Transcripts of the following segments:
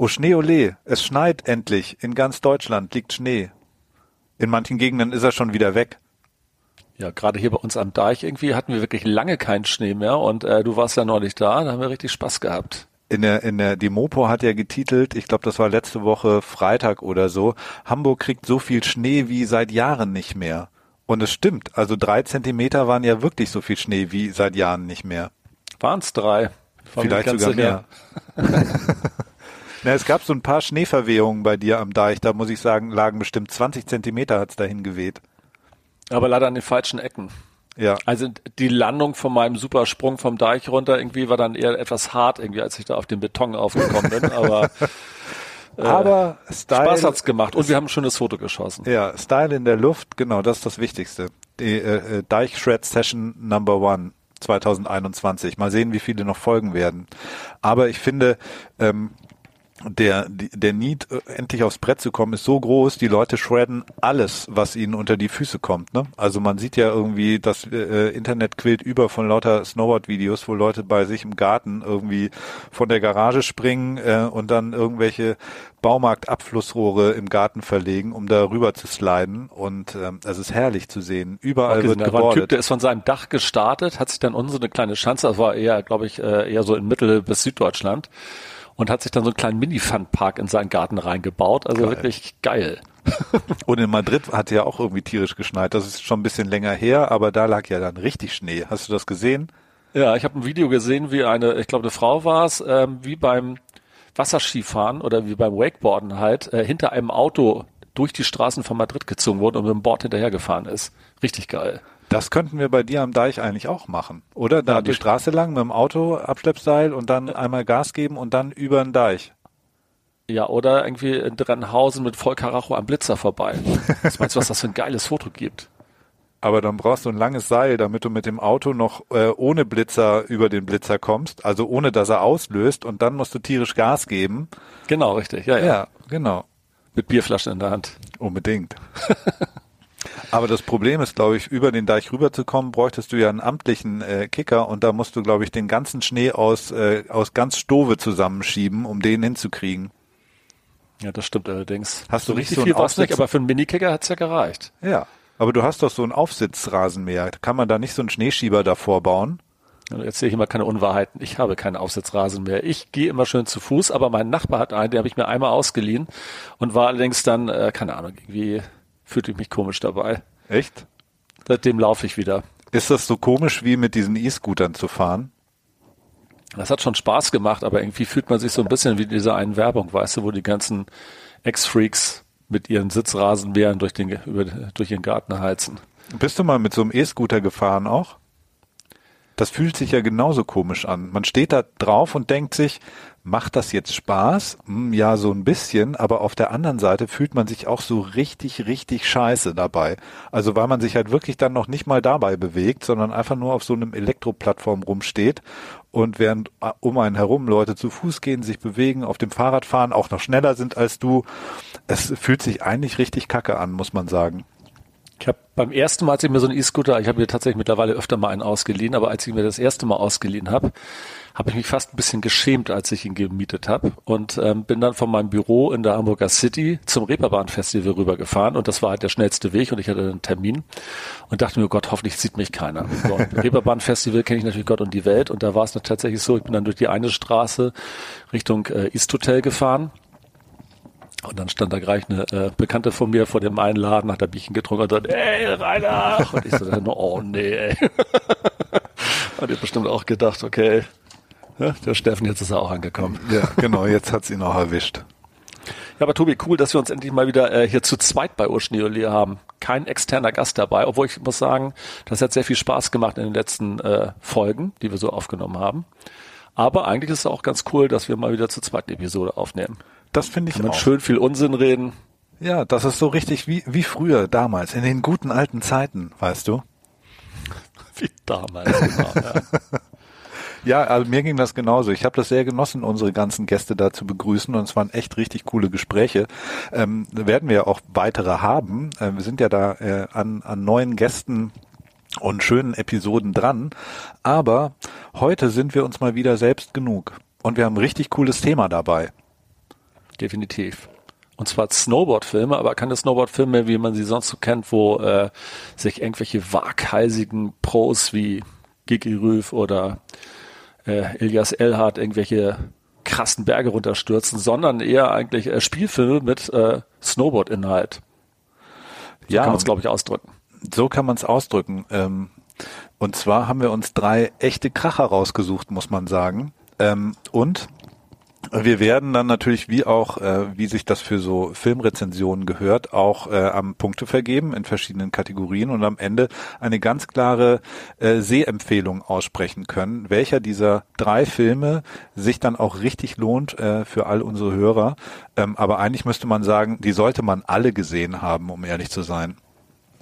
Oh, Schnee, ole, es schneit endlich. In ganz Deutschland liegt Schnee. In manchen Gegenden ist er schon wieder weg. Ja, gerade hier bei uns am Deich irgendwie hatten wir wirklich lange keinen Schnee mehr und äh, du warst ja neulich da, da haben wir richtig Spaß gehabt. In der, in der, die Mopo hat ja getitelt, ich glaube, das war letzte Woche Freitag oder so, Hamburg kriegt so viel Schnee wie seit Jahren nicht mehr. Und es stimmt, also drei Zentimeter waren ja wirklich so viel Schnee wie seit Jahren nicht mehr. Waren es drei? Vielleicht sogar mehr. Na, es gab so ein paar Schneeverwehungen bei dir am Deich, da muss ich sagen, lagen bestimmt 20 Zentimeter hat's dahin geweht. Aber leider an den falschen Ecken. Ja. Also die Landung von meinem Supersprung vom Deich runter irgendwie war dann eher etwas hart irgendwie, als ich da auf den Beton aufgekommen bin. Aber, äh, aber Style, Spaß hat's gemacht und wir haben ein schönes Foto geschossen. Ja, Style in der Luft, genau, das ist das Wichtigste. Die äh, äh Deich Shred Session Number One 2021. Mal sehen, wie viele noch folgen werden. Aber ich finde, ähm, der, der Need, äh, endlich aufs Brett zu kommen, ist so groß, die Leute shredden alles, was ihnen unter die Füße kommt. Ne? Also man sieht ja irgendwie, das äh, Internet quillt über von lauter Snowboard-Videos, wo Leute bei sich im Garten irgendwie von der Garage springen äh, und dann irgendwelche Baumarktabflussrohre im Garten verlegen, um da rüber zu sliden. Und ähm, es ist herrlich zu sehen. Überall okay, wird da war ein Typ, der ist von seinem Dach gestartet, hat sich dann unsere eine kleine Schanze, das war eher, glaube ich, äh, eher so in Mittel- bis Süddeutschland und hat sich dann so einen kleinen Mini-Fun-Park in seinen Garten reingebaut. Also geil. wirklich geil. und in Madrid hat ja auch irgendwie tierisch geschneit. Das ist schon ein bisschen länger her, aber da lag ja dann richtig Schnee. Hast du das gesehen? Ja, ich habe ein Video gesehen, wie eine, ich glaube, eine Frau war es, ähm, wie beim Wasserskifahren oder wie beim Wakeboarden halt, äh, hinter einem Auto durch die Straßen von Madrid gezogen wurde und mit dem Board hinterhergefahren ist. Richtig geil. Das könnten wir bei dir am Deich eigentlich auch machen, oder? Da ja, die Straße lang mit dem Auto, Abschleppseil und dann einmal Gas geben und dann über den Deich. Ja, oder irgendwie in Drennhausen mit Vollkaracho am Blitzer vorbei. Was meinst du, was das für ein geiles Foto gibt? Aber dann brauchst du ein langes Seil, damit du mit dem Auto noch äh, ohne Blitzer über den Blitzer kommst, also ohne dass er auslöst und dann musst du tierisch Gas geben. Genau, richtig. Ja, ja. ja genau. Mit Bierflaschen in der Hand. Unbedingt. Aber das Problem ist, glaube ich, über den Deich rüberzukommen, bräuchtest du ja einen amtlichen äh, Kicker und da musst du, glaube ich, den ganzen Schnee aus, äh, aus ganz Stove zusammenschieben, um den hinzukriegen. Ja, das stimmt allerdings. Hast du richtig so viel was nicht, aber für einen Minikicker hat's ja gereicht. Ja, aber du hast doch so einen Aufsitzrasenmäher. Kann man da nicht so einen Schneeschieber davor bauen? Jetzt erzähle ich immer keine Unwahrheiten. Ich habe keinen Aufsitzrasen mehr. Ich gehe immer schön zu Fuß, aber mein Nachbar hat einen, den habe ich mir einmal ausgeliehen und war allerdings dann, äh, keine Ahnung, irgendwie fühlte ich mich komisch dabei. Echt? Seitdem laufe ich wieder. Ist das so komisch wie mit diesen E-Scootern zu fahren? Das hat schon Spaß gemacht, aber irgendwie fühlt man sich so ein bisschen wie diese einen Werbung, weißt du, wo die ganzen Ex-Freaks mit ihren Sitzrasenbären durch den, über, durch ihren Garten heizen. Bist du mal mit so einem E-Scooter gefahren auch? Das fühlt sich ja genauso komisch an. Man steht da drauf und denkt sich, macht das jetzt Spaß? Hm, ja, so ein bisschen, aber auf der anderen Seite fühlt man sich auch so richtig, richtig scheiße dabei. Also weil man sich halt wirklich dann noch nicht mal dabei bewegt, sondern einfach nur auf so einem Elektroplattform rumsteht und während äh, um einen herum Leute zu Fuß gehen, sich bewegen, auf dem Fahrrad fahren, auch noch schneller sind als du. Es fühlt sich eigentlich richtig kacke an, muss man sagen. Ich habe beim ersten Mal, als ich mir so einen E-Scooter, ich habe mir tatsächlich mittlerweile öfter mal einen ausgeliehen, aber als ich mir das erste Mal ausgeliehen habe, habe ich mich fast ein bisschen geschämt, als ich ihn gemietet habe und ähm, bin dann von meinem Büro in der Hamburger City zum Reeperbahn-Festival rübergefahren und das war halt der schnellste Weg und ich hatte einen Termin und dachte mir, Gott, hoffentlich sieht mich keiner. So, Reeperbahn-Festival kenne ich natürlich Gott und die Welt und da war es noch tatsächlich so, ich bin dann durch die eine Straße Richtung äh, East Hotel gefahren und dann stand da gleich eine äh, Bekannte von mir vor dem Einladen, hat da Bierchen getrunken und sagt, ey, Rainer! Und ich so, oh nee, ey. hat ihr bestimmt auch gedacht, okay, ja, der Steffen, jetzt ist er auch angekommen. Ja, genau, jetzt hat's ihn auch erwischt. Ja, aber Tobi, cool, dass wir uns endlich mal wieder äh, hier zu zweit bei Urschneolie haben. Kein externer Gast dabei, obwohl ich muss sagen, das hat sehr viel Spaß gemacht in den letzten äh, Folgen, die wir so aufgenommen haben. Aber eigentlich ist es auch ganz cool, dass wir mal wieder zur zweiten Episode aufnehmen. Das finde ich Kann man auch. schön viel Unsinn reden. Ja, das ist so richtig wie, wie früher, damals, in den guten alten Zeiten, weißt du? Wie damals, genau. Ja. Ja, also mir ging das genauso. Ich habe das sehr genossen, unsere ganzen Gäste da zu begrüßen und es waren echt richtig coole Gespräche. Ähm, werden wir ja auch weitere haben. Äh, wir sind ja da äh, an, an neuen Gästen und schönen Episoden dran. Aber heute sind wir uns mal wieder selbst genug. Und wir haben ein richtig cooles Thema dabei. Definitiv. Und zwar Snowboard-Filme, aber keine Snowboard-Filme, wie man sie sonst so kennt, wo äh, sich irgendwelche waghalsigen Pros wie Gigi Rüff oder äh, Elias Elhard irgendwelche krassen Berge runterstürzen, sondern eher eigentlich äh, Spielfilme mit äh, Snowboard-Inhalt. So Ja. kann man es, glaube ich, ausdrücken. So kann man es ausdrücken. Ähm, und zwar haben wir uns drei echte Kracher rausgesucht, muss man sagen. Ähm, und wir werden dann natürlich, wie auch, äh, wie sich das für so Filmrezensionen gehört, auch äh, am Punkte vergeben in verschiedenen Kategorien und am Ende eine ganz klare äh, Sehempfehlung aussprechen können, welcher dieser drei Filme sich dann auch richtig lohnt äh, für all unsere Hörer. Ähm, aber eigentlich müsste man sagen, die sollte man alle gesehen haben, um ehrlich zu sein.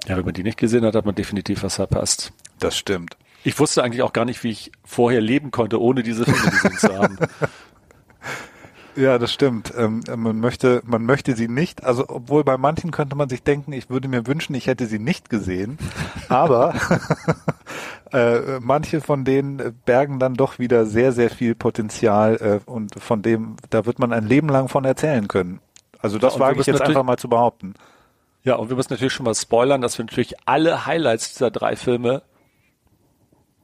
Ja, wenn man die nicht gesehen hat, hat man definitiv was verpasst. Das stimmt. Ich wusste eigentlich auch gar nicht, wie ich vorher leben konnte, ohne diese Filme gesehen zu haben. Ja, das stimmt. Ähm, man möchte, man möchte sie nicht. Also, obwohl bei manchen könnte man sich denken, ich würde mir wünschen, ich hätte sie nicht gesehen. Aber äh, manche von denen bergen dann doch wieder sehr, sehr viel Potenzial äh, und von dem, da wird man ein Leben lang von erzählen können. Also das Ja, wage ich jetzt einfach mal zu behaupten. Ja, und wir müssen natürlich schon mal spoilern, dass wir natürlich alle Highlights dieser drei Filme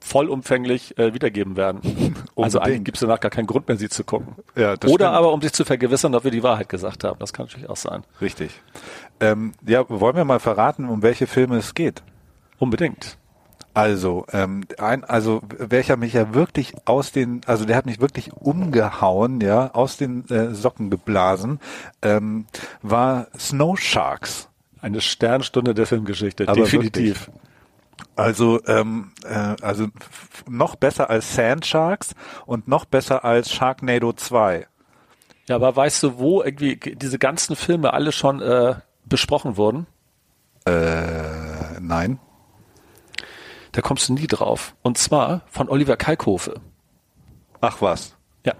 vollumfänglich äh, wiedergeben werden. Also eigentlich gibt es danach gar keinen Grund mehr, sie zu gucken. Ja, Oder stimmt. aber, um sich zu vergewissern, ob wir die Wahrheit gesagt haben. Das kann natürlich auch sein. Richtig. Ähm, ja, wollen wir mal verraten, um welche Filme es geht? Unbedingt. Also, ähm, ein, also welcher mich ja wirklich aus den, also der hat mich wirklich umgehauen, ja, aus den äh, Socken geblasen, ähm, war Snow Sharks. Eine Sternstunde der Filmgeschichte. Aber definitiv. Also, ähm, äh, also noch besser als Sand Sharks und noch besser als Sharknado 2. Ja, aber weißt du, wo irgendwie diese ganzen Filme alle schon äh, besprochen wurden? Äh, nein. Da kommst du nie drauf. Und zwar von Oliver Kalkofe. Ach was. Ja.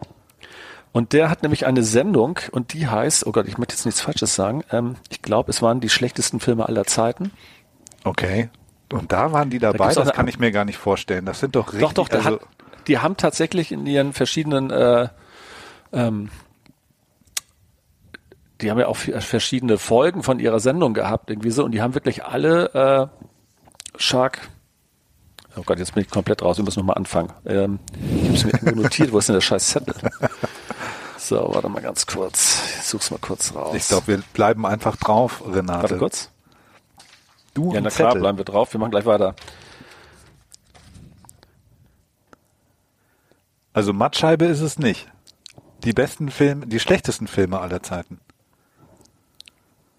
Und der hat nämlich eine Sendung und die heißt, oh Gott, ich möchte jetzt nichts Falsches sagen. Ähm, ich glaube, es waren die schlechtesten Filme aller Zeiten. Okay. Und da waren die dabei, auch das kann ich mir gar nicht vorstellen. Das sind doch richtig, Doch, doch, also, hat, die haben tatsächlich in ihren verschiedenen, äh, ähm, die haben ja auch verschiedene Folgen von ihrer Sendung gehabt, irgendwie so, und die haben wirklich alle äh, Shark. Oh Gott, jetzt bin ich komplett raus, wir müssen nochmal anfangen. Ähm, ich habe es mir irgendwo notiert, wo ist denn der scheiß Zettel? So, warte mal ganz kurz. Ich such's mal kurz raus. ich glaube, wir bleiben einfach drauf, Renate. Warte kurz. Du Ja, na klar, Zettel. bleiben wir drauf. Wir machen gleich weiter. Also Mattscheibe ist es nicht. Die besten Filme, die schlechtesten Filme aller Zeiten.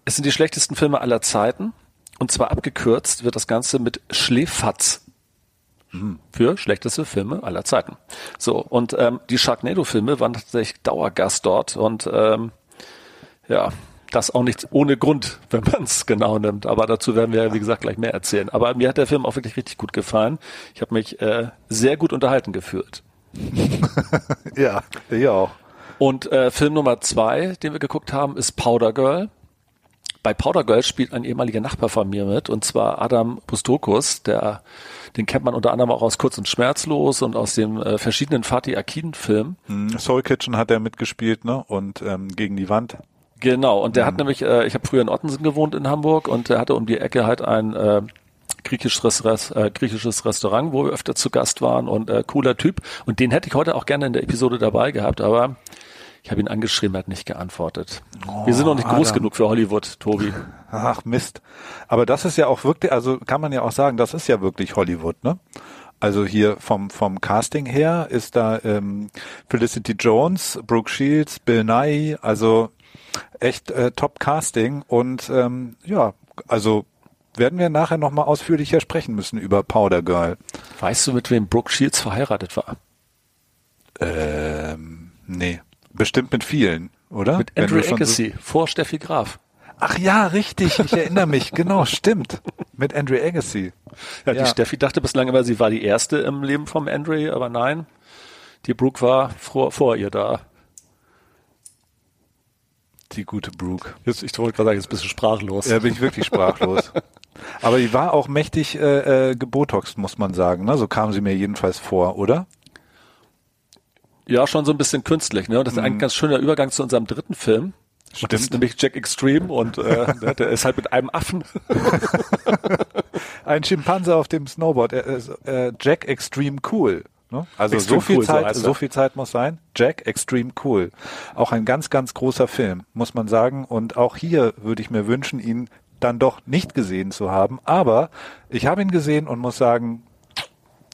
Es sind die schlechtesten Filme aller Zeiten. Und zwar abgekürzt wird das Ganze mit Schlefatz. Für schlechteste Filme aller Zeiten. So, und ähm, die Sharknado-Filme waren tatsächlich Dauergast dort und ähm, ja, das auch nicht ohne Grund, wenn man es genau nimmt. Aber dazu werden wir, wie gesagt, gleich mehr erzählen. Aber mir hat der Film auch wirklich richtig gut gefallen. Ich habe mich äh, sehr gut unterhalten gefühlt. Ja, hier auch. Und äh, Film Nummer zwei, den wir geguckt haben, ist Powder Girl. Bei Powder Girl spielt ein ehemaliger Nachbar von mir mit, und zwar Adam Bustokus, der, den kennt man unter anderem auch aus Kurz und Schmerzlos und aus den äh, verschiedenen Fatih Akin-Filmen. Hm, Soul Kitchen hat er mitgespielt, ne? Und ähm, gegen die Wand. Genau, und der hat nämlich, äh, ich habe früher in Ottensen gewohnt in Hamburg und der hatte um die Ecke halt ein äh, griechisches, Res äh, griechisches Restaurant, wo wir öfter zu Gast waren und äh, cooler Typ. Und den hätte ich heute auch gerne in der Episode dabei gehabt, aber ich habe ihn angeschrieben, er hat nicht geantwortet. wir sind noch nicht groß Adam. genug für Hollywood, Tobi. Ach Mist. Aber das ist ja auch wirklich, also kann man ja auch sagen, das ist ja wirklich Hollywood, ne? Also hier vom vom Casting her ist da ähm, Felicity Jones, Brooke Shields, Bill Nye, also echt äh, Top Casting und ähm, ja, also werden wir nachher noch mal ausführlicher sprechen müssen über Powder Girl. Weißt du, mit wem Brooke Shields verheiratet war? Ähm, nee. Bestimmt mit vielen, oder? Mit Andrew Agassi so vor Steffi Graf. Ach ja, richtig, ich erinnere mich, genau, stimmt. Mit Andre Agassi. Ja, die ja. Steffi dachte bislang immer, sie war die erste im Leben vom Andre, aber nein, die Brooke war vor, vor ihr da. Die gute Brooke. Jetzt, ich wollte gerade sagen, jetzt bist du sprachlos. Ja, bin ich wirklich sprachlos. aber die war auch mächtig äh, äh, gebotoxt, muss man sagen. Ne? So kam sie mir jedenfalls vor, oder? Ja, schon so ein bisschen künstlich. Ne? Und das ist ein mhm. ganz schöner Übergang zu unserem dritten Film. Stimmt. Das ist nämlich Jack Extreme und äh, der ist halt mit einem Affen. Ein Schimpanse auf dem Snowboard. Äh, äh, Jack Extreme Cool. Ne? Also Extreme so viel cool, Zeit, so, so viel Zeit muss sein. Jack Extreme Cool. Auch ein ganz, ganz großer Film, muss man sagen. Und auch hier würde ich mir wünschen, ihn dann doch nicht gesehen zu haben. Aber ich habe ihn gesehen und muss sagen,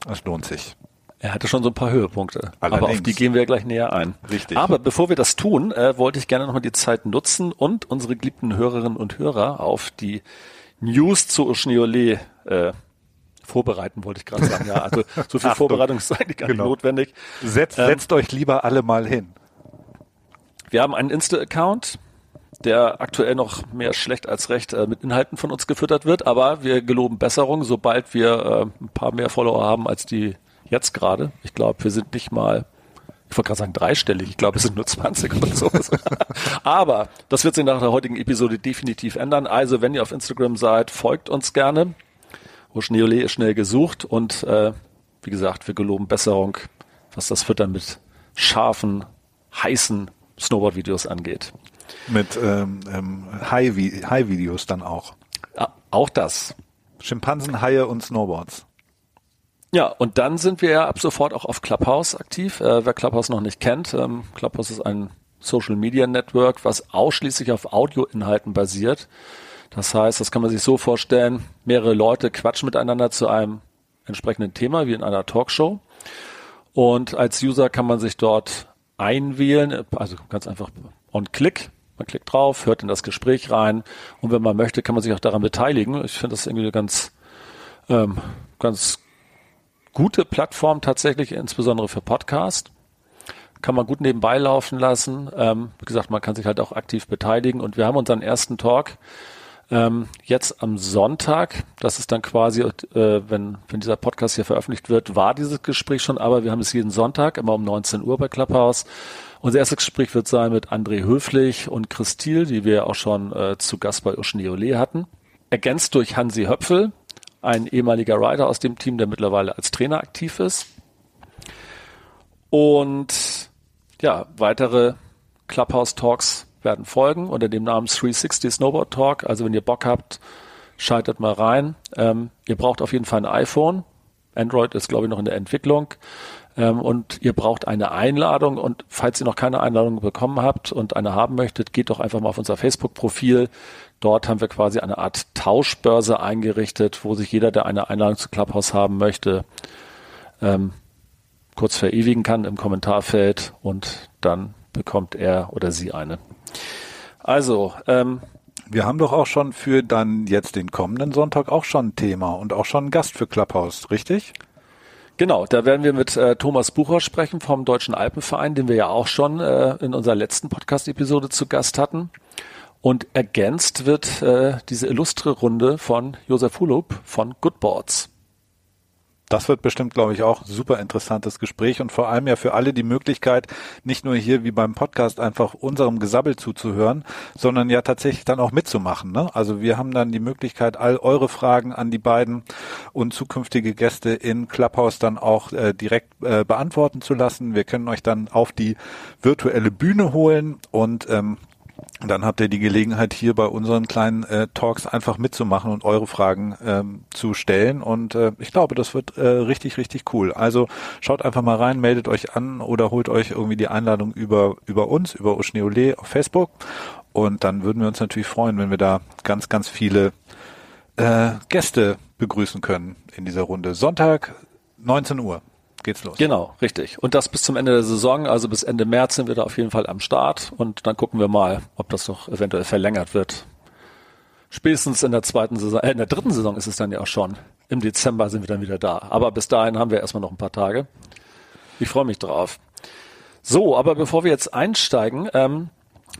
es lohnt sich. Er hatte schon so ein paar Höhepunkte, Allerdings. aber auf die gehen wir gleich näher ein. Richtig. Aber bevor wir das tun, äh, wollte ich gerne nochmal die Zeit nutzen und unsere geliebten Hörerinnen und Hörer auf die News zu Oschneole äh, vorbereiten, wollte ich gerade sagen. Ja, also so viel Vorbereitung ist eigentlich gar genau. nicht notwendig. Setzt, ähm, setzt euch lieber alle mal hin. Wir haben einen Insta-Account, der aktuell noch mehr schlecht als recht äh, mit Inhalten von uns gefüttert wird, aber wir geloben Besserung, sobald wir äh, ein paar mehr Follower haben als die Jetzt gerade. Ich glaube, wir sind nicht mal, ich wollte gerade sagen dreistellig. Ich glaube, es sind nur 20 oder so. Aber das wird sich nach der heutigen Episode definitiv ändern. Also, wenn ihr auf Instagram seid, folgt uns gerne. Roschneole ist schnell gesucht und äh, wie gesagt, wir geloben Besserung, was das Füttern mit scharfen, heißen Snowboard-Videos angeht. Mit ähm, ähm, High-Videos dann auch. Auch das. Schimpansen, Haie und Snowboards. Ja, und dann sind wir ja ab sofort auch auf Clubhouse aktiv. Äh, wer Clubhouse noch nicht kennt, ähm, Clubhouse ist ein Social Media Network, was ausschließlich auf Audioinhalten basiert. Das heißt, das kann man sich so vorstellen, mehrere Leute quatschen miteinander zu einem entsprechenden Thema, wie in einer Talkshow. Und als User kann man sich dort einwählen, also ganz einfach on Click. Man klickt drauf, hört in das Gespräch rein und wenn man möchte, kann man sich auch daran beteiligen. Ich finde das irgendwie ganz, ähm, ganz gute Plattform tatsächlich, insbesondere für Podcast. Kann man gut nebenbei laufen lassen. Ähm, wie gesagt, man kann sich halt auch aktiv beteiligen. Und wir haben unseren ersten Talk ähm, jetzt am Sonntag. Das ist dann quasi, äh, wenn, wenn dieser Podcast hier veröffentlicht wird, war dieses Gespräch schon, aber wir haben es jeden Sonntag, immer um 19 Uhr bei Clubhouse. Unser erstes Gespräch wird sein mit André Höflich und Christil, die wir auch schon äh, zu Gast bei Ole hatten. Ergänzt durch Hansi Höpfel, ein ehemaliger Rider aus dem Team, der mittlerweile als Trainer aktiv ist. Und ja, weitere Clubhouse Talks werden folgen unter dem Namen 360 Snowboard Talk. Also wenn ihr Bock habt, schaltet mal rein. Ähm, ihr braucht auf jeden Fall ein iPhone. Android ist, glaube ich, noch in der Entwicklung. Ähm, und ihr braucht eine Einladung. Und falls ihr noch keine Einladung bekommen habt und eine haben möchtet, geht doch einfach mal auf unser Facebook-Profil. Dort haben wir quasi eine Art Tauschbörse eingerichtet, wo sich jeder, der eine Einladung zu Clubhouse haben möchte, ähm, kurz verewigen kann im Kommentarfeld und dann bekommt er oder sie eine. Also, ähm, wir haben doch auch schon für dann jetzt den kommenden Sonntag auch schon ein Thema und auch schon einen Gast für Clubhouse, richtig? Genau, da werden wir mit äh, Thomas Bucher sprechen vom Deutschen Alpenverein, den wir ja auch schon äh, in unserer letzten Podcast-Episode zu Gast hatten. Und ergänzt wird äh, diese illustre Runde von Josef Hulup von Goodboards. Das wird bestimmt, glaube ich, auch super interessantes Gespräch und vor allem ja für alle die Möglichkeit, nicht nur hier wie beim Podcast einfach unserem Gesabbel zuzuhören, sondern ja tatsächlich dann auch mitzumachen. Ne? Also wir haben dann die Möglichkeit, all eure Fragen an die beiden und zukünftige Gäste in Clubhouse dann auch äh, direkt äh, beantworten zu lassen. Wir können euch dann auf die virtuelle Bühne holen und ähm, dann habt ihr die Gelegenheit, hier bei unseren kleinen äh, Talks einfach mitzumachen und eure Fragen ähm, zu stellen. Und äh, ich glaube, das wird äh, richtig, richtig cool. Also schaut einfach mal rein, meldet euch an oder holt euch irgendwie die Einladung über, über uns, über Oschneole auf Facebook. Und dann würden wir uns natürlich freuen, wenn wir da ganz, ganz viele äh, Gäste begrüßen können in dieser Runde. Sonntag, 19 Uhr geht's los. Genau, richtig. Und das bis zum Ende der Saison, also bis Ende März sind wir da auf jeden Fall am Start und dann gucken wir mal, ob das noch eventuell verlängert wird. Spätestens in der zweiten Saison, äh, in der dritten Saison ist es dann ja auch schon. Im Dezember sind wir dann wieder da. Aber bis dahin haben wir erstmal noch ein paar Tage. Ich freue mich drauf. So, aber bevor wir jetzt einsteigen, ähm,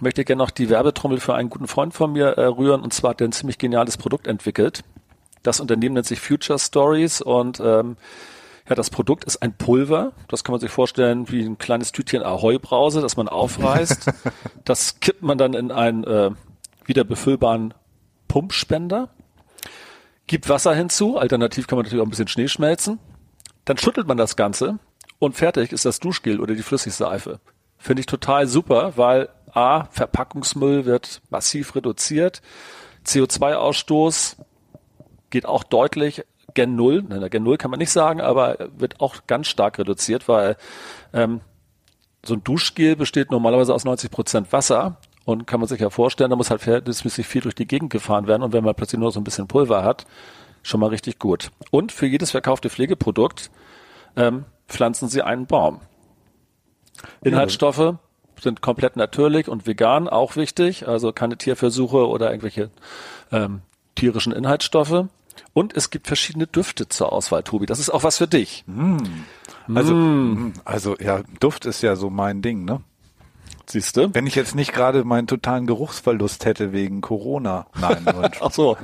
möchte ich gerne noch die Werbetrommel für einen guten Freund von mir äh, rühren. Und zwar hat der ein ziemlich geniales Produkt entwickelt. Das Unternehmen nennt sich Future Stories und ähm, ja, das Produkt ist ein Pulver. Das kann man sich vorstellen wie ein kleines Tütchen Ahoi-Brause, das man aufreißt. das kippt man dann in einen äh, wieder befüllbaren Pumpspender, gibt Wasser hinzu. Alternativ kann man natürlich auch ein bisschen Schnee schmelzen. Dann schüttelt man das Ganze und fertig ist das Duschgel oder die Flüssigseife. Finde ich total super, weil A, Verpackungsmüll wird massiv reduziert, CO2-Ausstoß geht auch deutlich Gen 0, nein, Gen 0 kann man nicht sagen, aber wird auch ganz stark reduziert, weil ähm, so ein Duschgel besteht normalerweise aus 90 Prozent Wasser und kann man sich ja vorstellen, da muss halt verhältnismäßig viel durch die Gegend gefahren werden und wenn man plötzlich nur so ein bisschen Pulver hat, schon mal richtig gut. Und für jedes verkaufte Pflegeprodukt ähm, pflanzen sie einen Baum. Inhaltsstoffe sind komplett natürlich und vegan, auch wichtig, also keine Tierversuche oder irgendwelche ähm, tierischen Inhaltsstoffe. Und es gibt verschiedene Düfte zur Auswahl, Tobi. Das ist auch was für dich. Mm. Also, mm. also ja, Duft ist ja so mein Ding, ne? Siehst du? Wenn ich jetzt nicht gerade meinen totalen Geruchsverlust hätte wegen Corona. Nein, Ach so.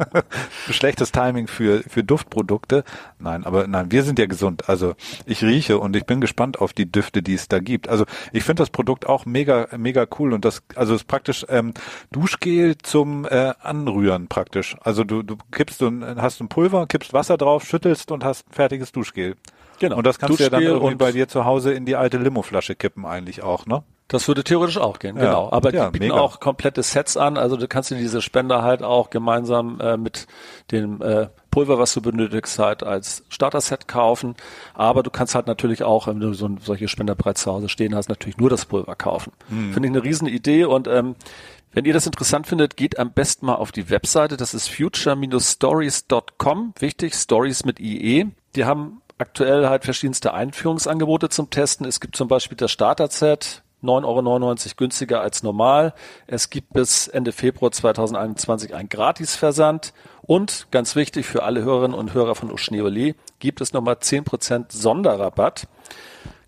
Schlechtes Timing für, für Duftprodukte. Nein, aber nein, wir sind ja gesund. Also ich rieche und ich bin gespannt auf die Düfte, die es da gibt. Also ich finde das Produkt auch mega, mega cool und das, also es ist praktisch ähm, Duschgel zum äh, Anrühren praktisch. Also du, du kippst du hast ein Pulver, kippst Wasser drauf, schüttelst und hast fertiges Duschgel. Genau. Und das kannst Duschgel du ja dann irgendwie bei dir zu Hause in die alte Limoflasche kippen eigentlich auch, ne? Das würde theoretisch auch gehen, ja. genau. Aber ja, die bieten mega. auch komplette Sets an. Also du kannst dir diese Spender halt auch gemeinsam äh, mit dem äh, Pulver, was du benötigst, halt als Starter-Set kaufen. Aber du kannst halt natürlich auch, wenn du so ein, solche Spender bereits zu Hause stehen hast, natürlich nur das Pulver kaufen. Mhm. Finde ich eine riesen Idee und ähm, wenn ihr das interessant findet, geht am besten mal auf die Webseite. Das ist future-stories.com. Wichtig, Stories mit IE. Die haben aktuell halt verschiedenste Einführungsangebote zum Testen. Es gibt zum Beispiel das Starter-Set, 9,99 Euro günstiger als normal. Es gibt bis Ende Februar 2021 einen Gratisversand. Und ganz wichtig für alle Hörerinnen und Hörer von Oschneole gibt es nochmal 10% Sonderrabatt.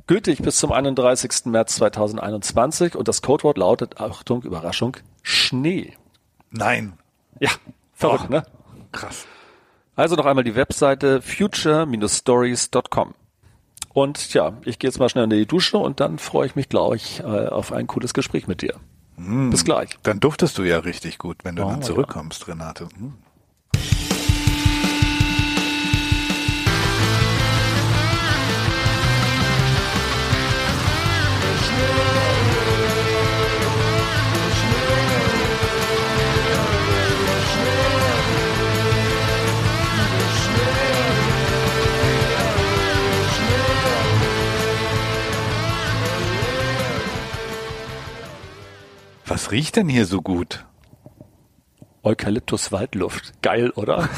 Gültig bis zum 31. März 2021 und das Codewort lautet, Achtung, Überraschung, Schnee. Nein. Ja, verrückt, Och, ne? Krass. Also noch einmal die Webseite future-stories.com. Und ja, ich gehe jetzt mal schnell in die Dusche und dann freue ich mich, glaube ich, äh, auf ein cooles Gespräch mit dir. Mm, Bis gleich. Dann duftest du ja richtig gut, wenn du oh, dann zurückkommst, ja. Renate. Mm. Was riecht denn hier so gut? Eukalyptus Waldluft. Geil, oder?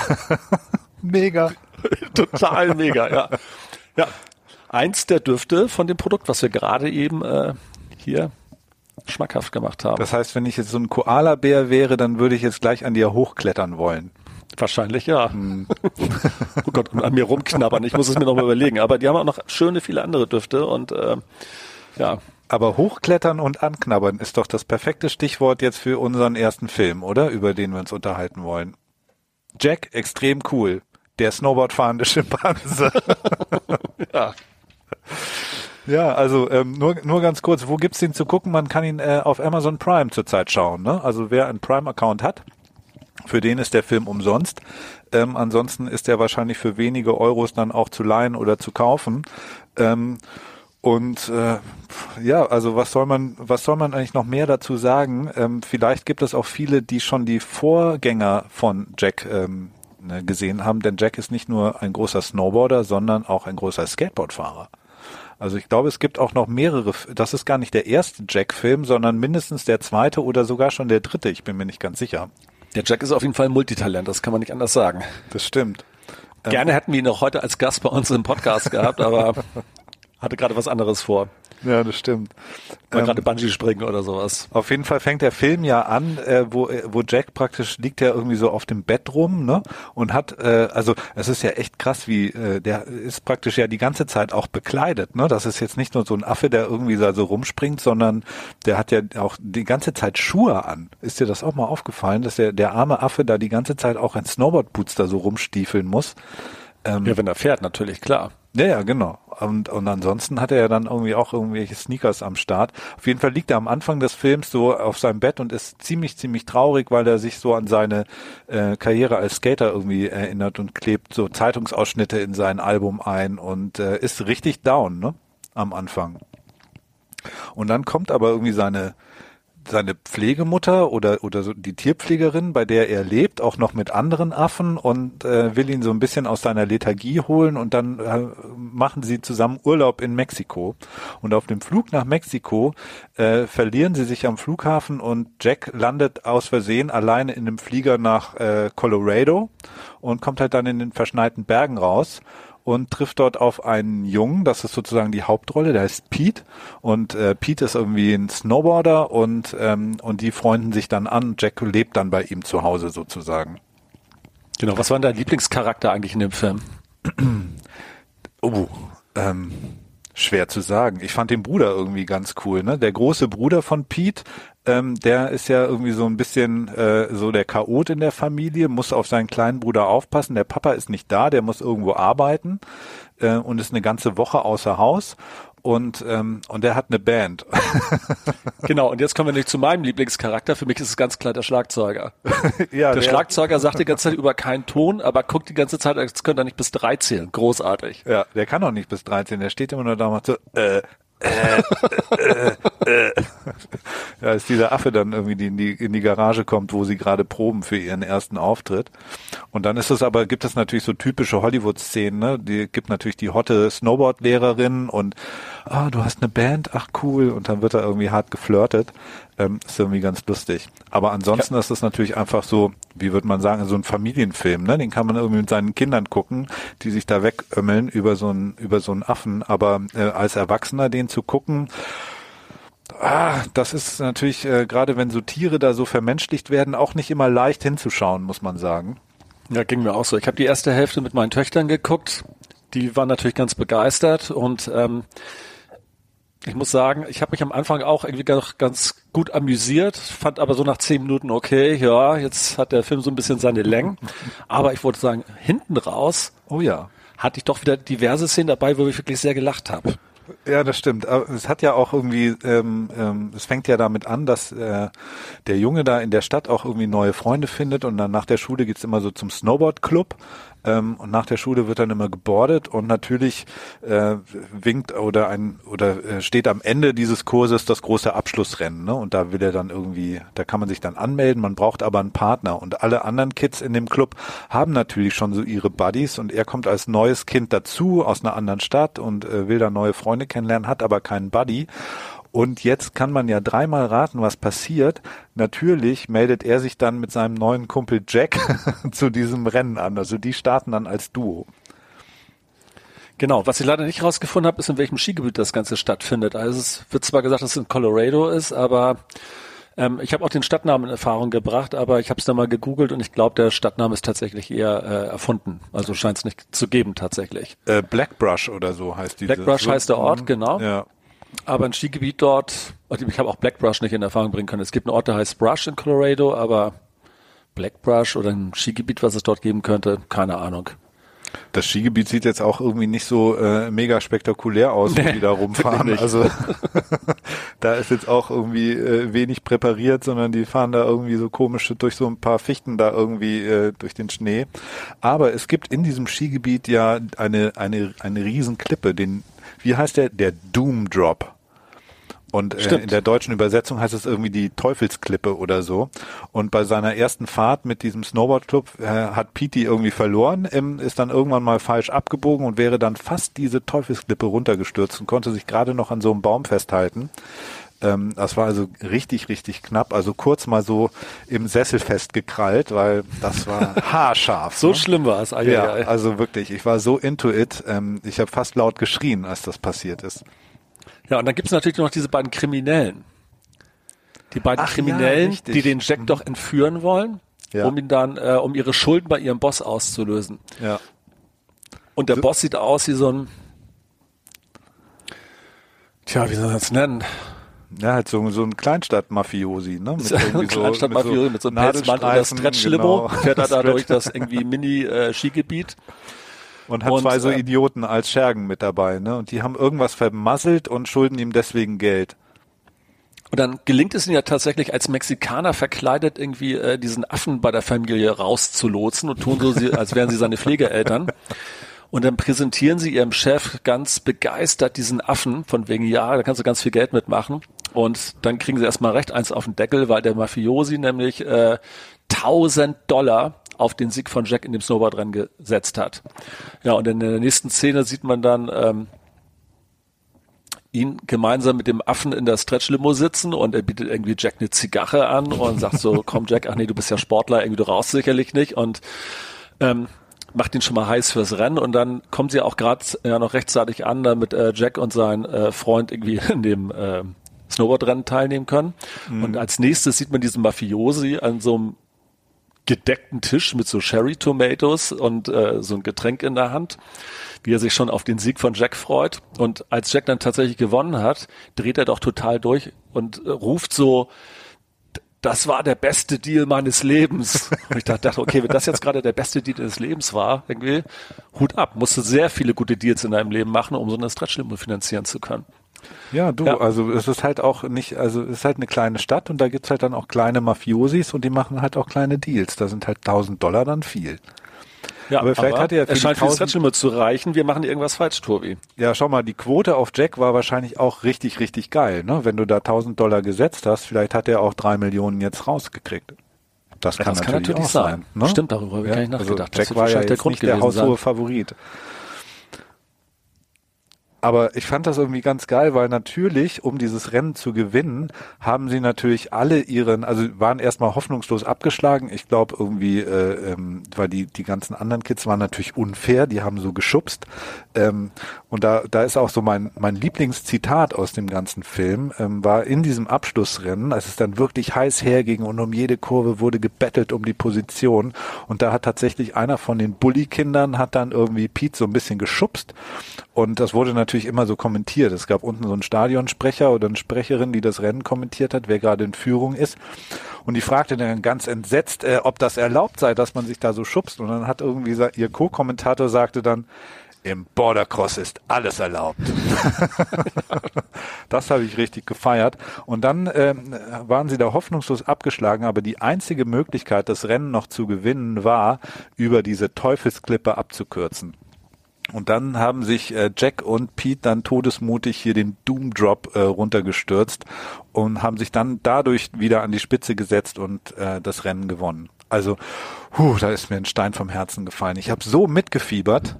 mega. Total mega, ja. Ja. Eins der Düfte von dem Produkt, was wir gerade eben äh, hier schmackhaft gemacht haben. Das heißt, wenn ich jetzt so ein Koala-Bär wäre, dann würde ich jetzt gleich an dir hochklettern wollen. Wahrscheinlich ja. Hm. oh Gott, und an mir rumknabbern. Ich muss es mir noch mal überlegen. Aber die haben auch noch schöne, viele andere Düfte und äh, ja, aber hochklettern und anknabbern ist doch das perfekte Stichwort jetzt für unseren ersten Film, oder? Über den wir uns unterhalten wollen. Jack, extrem cool. Der Snowboardfahrende Schimpanse. ja. Ja, also ähm, nur, nur ganz kurz, wo gibt's den zu gucken? Man kann ihn äh, auf Amazon Prime zurzeit schauen. Ne? Also wer einen Prime-Account hat, für den ist der Film umsonst. Ähm, ansonsten ist er wahrscheinlich für wenige Euros dann auch zu leihen oder zu kaufen. Ähm, und äh, ja, also was soll man, was soll man eigentlich noch mehr dazu sagen? Ähm, vielleicht gibt es auch viele, die schon die Vorgänger von Jack ähm, ne, gesehen haben, denn Jack ist nicht nur ein großer Snowboarder, sondern auch ein großer Skateboardfahrer. Also ich glaube, es gibt auch noch mehrere. Das ist gar nicht der erste Jack-Film, sondern mindestens der zweite oder sogar schon der dritte. Ich bin mir nicht ganz sicher. Der Jack ist auf jeden Fall ein Multitalent, das kann man nicht anders sagen. Das stimmt. Gerne hätten wir ihn auch heute als Gast bei uns im Podcast gehabt, aber hatte gerade was anderes vor. Ja, das stimmt. Mal ähm, gerade Bungee springen oder sowas. Auf jeden Fall fängt der Film ja an, äh, wo, äh, wo Jack praktisch liegt ja irgendwie so auf dem Bett rum, ne? Und hat, äh, also es ist ja echt krass, wie äh, der ist praktisch ja die ganze Zeit auch bekleidet, ne? Das ist jetzt nicht nur so ein Affe, der irgendwie da so rumspringt, sondern der hat ja auch die ganze Zeit Schuhe an. Ist dir das auch mal aufgefallen, dass der, der arme Affe da die ganze Zeit auch in Snowboardboots da so rumstiefeln muss? Ähm, ja, wenn er fährt, natürlich, klar. Ja, ja, genau. Und, und ansonsten hat er ja dann irgendwie auch irgendwelche Sneakers am Start. Auf jeden Fall liegt er am Anfang des Films so auf seinem Bett und ist ziemlich, ziemlich traurig, weil er sich so an seine äh, Karriere als Skater irgendwie erinnert und klebt so Zeitungsausschnitte in sein Album ein und äh, ist richtig down, ne? Am Anfang. Und dann kommt aber irgendwie seine seine Pflegemutter oder oder so die Tierpflegerin, bei der er lebt, auch noch mit anderen Affen und äh, will ihn so ein bisschen aus seiner Lethargie holen und dann äh, machen sie zusammen Urlaub in Mexiko. Und auf dem Flug nach Mexiko äh, verlieren sie sich am Flughafen und Jack landet aus Versehen alleine in einem Flieger nach äh, Colorado und kommt halt dann in den verschneiten Bergen raus und trifft dort auf einen Jungen, das ist sozusagen die Hauptrolle, der heißt Pete und äh, Pete ist irgendwie ein Snowboarder und ähm, und die freunden sich dann an. Jack lebt dann bei ihm zu Hause sozusagen. Genau, was war dein Lieblingscharakter eigentlich in dem Film? oh, ähm, schwer zu sagen. Ich fand den Bruder irgendwie ganz cool, ne? Der große Bruder von Pete, ähm, der ist ja irgendwie so ein bisschen äh, so der Chaot in der Familie, muss auf seinen kleinen Bruder aufpassen. Der Papa ist nicht da, der muss irgendwo arbeiten äh, und ist eine ganze Woche außer Haus und ähm, und der hat eine Band. genau, und jetzt kommen wir nicht zu meinem Lieblingscharakter. Für mich ist es ganz klar der Schlagzeuger. ja, der, der Schlagzeuger sagt die ganze Zeit über keinen Ton, aber guckt die ganze Zeit, als könnte er nicht bis drei zählen. Großartig. Ja, der kann auch nicht bis drei zählen. Der steht immer nur da und macht so, äh, äh, äh, äh. ja, ist dieser Affe dann irgendwie, die in die, in die Garage kommt, wo sie gerade proben für ihren ersten Auftritt. Und dann ist es aber, gibt es natürlich so typische Hollywood-Szenen, ne? Die gibt natürlich die hotte Snowboard-Lehrerin und ah, du hast eine Band, ach cool, und dann wird er irgendwie hart geflirtet. Ähm, ist irgendwie ganz lustig. Aber ansonsten ja. ist es natürlich einfach so, wie würde man sagen, so ein Familienfilm, ne? Den kann man irgendwie mit seinen Kindern gucken, die sich da wegömmeln über so einen, über so einen Affen. Aber äh, als Erwachsener den zu gucken, Ah, das ist natürlich, äh, gerade wenn so Tiere da so vermenschlicht werden, auch nicht immer leicht hinzuschauen, muss man sagen. Ja, ging mir auch so. Ich habe die erste Hälfte mit meinen Töchtern geguckt. Die waren natürlich ganz begeistert und ähm, ich muss sagen, ich habe mich am Anfang auch irgendwie ganz, ganz gut amüsiert, fand aber so nach zehn Minuten, okay, ja, jetzt hat der Film so ein bisschen seine Längen. Aber ich wollte sagen, hinten raus, oh ja, hatte ich doch wieder diverse Szenen dabei, wo ich wirklich sehr gelacht habe. Ja, das stimmt. Aber es hat ja auch irgendwie, ähm, ähm, es fängt ja damit an, dass äh, der Junge da in der Stadt auch irgendwie neue Freunde findet und dann nach der Schule geht's immer so zum Snowboard-Club ähm, und nach der Schule wird dann immer gebordet und natürlich äh, winkt oder ein oder äh, steht am Ende dieses Kurses das große Abschlussrennen. Ne? Und da will er dann irgendwie, da kann man sich dann anmelden, man braucht aber einen Partner. Und alle anderen Kids in dem Club haben natürlich schon so ihre Buddies und er kommt als neues Kind dazu aus einer anderen Stadt und äh, will da neue Freunde kennenlernen, hat aber keinen Buddy. Und jetzt kann man ja dreimal raten, was passiert. Natürlich meldet er sich dann mit seinem neuen Kumpel Jack zu diesem Rennen an. Also die starten dann als Duo. Genau, was ich leider nicht rausgefunden habe, ist, in welchem Skigebiet das Ganze stattfindet. Also es wird zwar gesagt, dass es in Colorado ist, aber ähm, ich habe auch den Stadtnamen in Erfahrung gebracht, aber ich habe es dann mal gegoogelt und ich glaube, der Stadtname ist tatsächlich eher äh, erfunden. Also scheint es nicht zu geben tatsächlich. Äh, Blackbrush oder so heißt die. Blackbrush heißt der Ort, genau. Ja. Aber ein Skigebiet dort, ich habe auch Blackbrush nicht in Erfahrung bringen können. Es gibt einen Ort, der heißt Brush in Colorado, aber Blackbrush oder ein Skigebiet, was es dort geben könnte, keine Ahnung. Das Skigebiet sieht jetzt auch irgendwie nicht so äh, mega spektakulär aus, wo die da rumfahren. Also da ist jetzt auch irgendwie äh, wenig präpariert, sondern die fahren da irgendwie so komisch durch so ein paar Fichten da irgendwie äh, durch den Schnee. Aber es gibt in diesem Skigebiet ja eine eine eine Riesenklippe, den wie heißt der? Der Doom Drop. Und äh, in der deutschen Übersetzung heißt es irgendwie die Teufelsklippe oder so. Und bei seiner ersten Fahrt mit diesem Snowboardclub äh, hat Pete irgendwie verloren, ähm, ist dann irgendwann mal falsch abgebogen und wäre dann fast diese Teufelsklippe runtergestürzt und konnte sich gerade noch an so einem Baum festhalten. Ähm, das war also richtig, richtig knapp. Also kurz mal so im Sessel festgekrallt, weil das war haarscharf. so ne? schlimm war es. Ja, also wirklich. Ich war so into it. Ähm, ich habe fast laut geschrien, als das passiert ist. Ja, und dann gibt es natürlich noch diese beiden Kriminellen. Die beiden Ach ja, Kriminellen, richtig. die den Jack Mhm. doch entführen wollen, Ja. um ihn dann, äh, um ihre Schulden bei ihrem Boss auszulösen. Ja. Und der Boss sieht aus wie so ein, tja, wie soll man das nennen? Ja, halt so, so ein Kleinstadt-Mafiosi, ne? Mit so- Kleinstadtmafiosi mit so einem Pelzmantel und einer Nadelstreifen, Stretch-Limo, genau. fährt er da durch das irgendwie Mini-Skigebiet. Und hat Und, zwei so äh, Idioten als Schergen mit dabei, ne? Und die haben irgendwas vermasselt und schulden ihm deswegen Geld. Und dann gelingt es ihnen ja tatsächlich als Mexikaner verkleidet irgendwie äh, diesen Affen bei der Familie rauszulotsen und tun so, als wären sie seine Pflegeeltern. Und dann präsentieren sie ihrem Chef ganz begeistert diesen Affen, von wegen, ja, da kannst du ganz viel Geld mitmachen. Und dann kriegen sie erstmal recht eins auf den Deckel, weil der Mafiosi nämlich äh, 1000 Dollar auf den Sieg von Jack in dem Snowboardrennen gesetzt hat. Ja, und in der nächsten Szene sieht man dann ähm, ihn gemeinsam mit dem Affen in der Stretch-Limo sitzen und er bietet irgendwie Jack eine Zigarre an und sagt so, komm Jack, ach nee, du bist ja Sportler, irgendwie du rauchst sicherlich nicht und ähm, macht ihn schon mal heiß fürs Rennen und dann kommen sie auch gerade ja noch rechtzeitig an, damit äh, Jack und sein äh, Freund irgendwie in dem äh, Snowboardrennen teilnehmen können. Und als nächstes sieht man diesen Mafiosi an so einem gedeckten Tisch mit so Cherry Tomatoes und äh, so ein Getränk in der Hand, wie er sich schon auf den Sieg von Jack freut. Und als Jack dann tatsächlich gewonnen hat, dreht er doch total durch und äh, ruft so, das war der beste Deal meines Lebens. Und ich dachte, okay, wenn das jetzt gerade der beste Deal des Lebens war, irgendwie, Hut ab, musst du sehr viele gute Deals in deinem Leben machen, um so eine Stretch-Limo finanzieren zu können. Ja, du, Ja. also es ist halt auch nicht, also es ist halt eine kleine Stadt und da gibt's halt dann auch kleine Mafiosis und die machen halt auch kleine Deals. Da sind halt 1000 Dollar dann viel. Ja, Aber vielleicht hat er ja für es scheint für 1000 Stretch-Limo zu reichen. Wir machen irgendwas falsch, Tobi. Ja, schau mal, die Quote auf Jack war wahrscheinlich auch richtig, richtig geil. Ne? Wenn du da 1000 Dollar gesetzt hast, vielleicht hat er auch drei Millionen jetzt rausgekriegt. Das, Ja, kann, das kann natürlich natürlich auch sein. sein. ne? Stimmt, darüber habe ich gar nicht nachgedacht. Das Also Jack war ja der Grund nicht der haushohe Favorit. Aber ich fand das irgendwie ganz geil, weil natürlich, um dieses Rennen zu gewinnen, haben sie natürlich alle ihren, also waren erstmal hoffnungslos abgeschlagen. Ich glaube irgendwie, äh, ähm, weil die die ganzen anderen Kids waren natürlich unfair, die haben so geschubst. Ähm, und da da ist auch so mein mein Lieblingszitat aus dem ganzen Film ähm, war in diesem Abschlussrennen, als es dann wirklich heiß herging und um jede Kurve wurde gebettelt um die Position. Und da hat tatsächlich einer von den Bully-Kindern hat dann irgendwie Pete so ein bisschen geschubst und das wurde natürlich immer so kommentiert. Es gab unten so einen Stadionsprecher oder eine Sprecherin, die das Rennen kommentiert hat, wer gerade in Führung ist. Und die fragte dann ganz entsetzt, äh, ob das erlaubt sei, dass man sich da so schubst. Und dann hat irgendwie ihr Co-Kommentator sagte dann, im Bordercross ist alles erlaubt. das habe ich richtig gefeiert. Und dann ähm, waren sie da hoffnungslos abgeschlagen, aber die einzige Möglichkeit, das Rennen noch zu gewinnen, war, über diese Teufelsklippe abzukürzen. Und dann haben sich äh, Jack und Pete dann todesmutig hier den Doom Drop äh, runtergestürzt und haben sich dann dadurch wieder an die Spitze gesetzt und äh, das Rennen gewonnen. Also, puh, da ist mir ein Stein vom Herzen gefallen. Ich habe so mitgefiebert.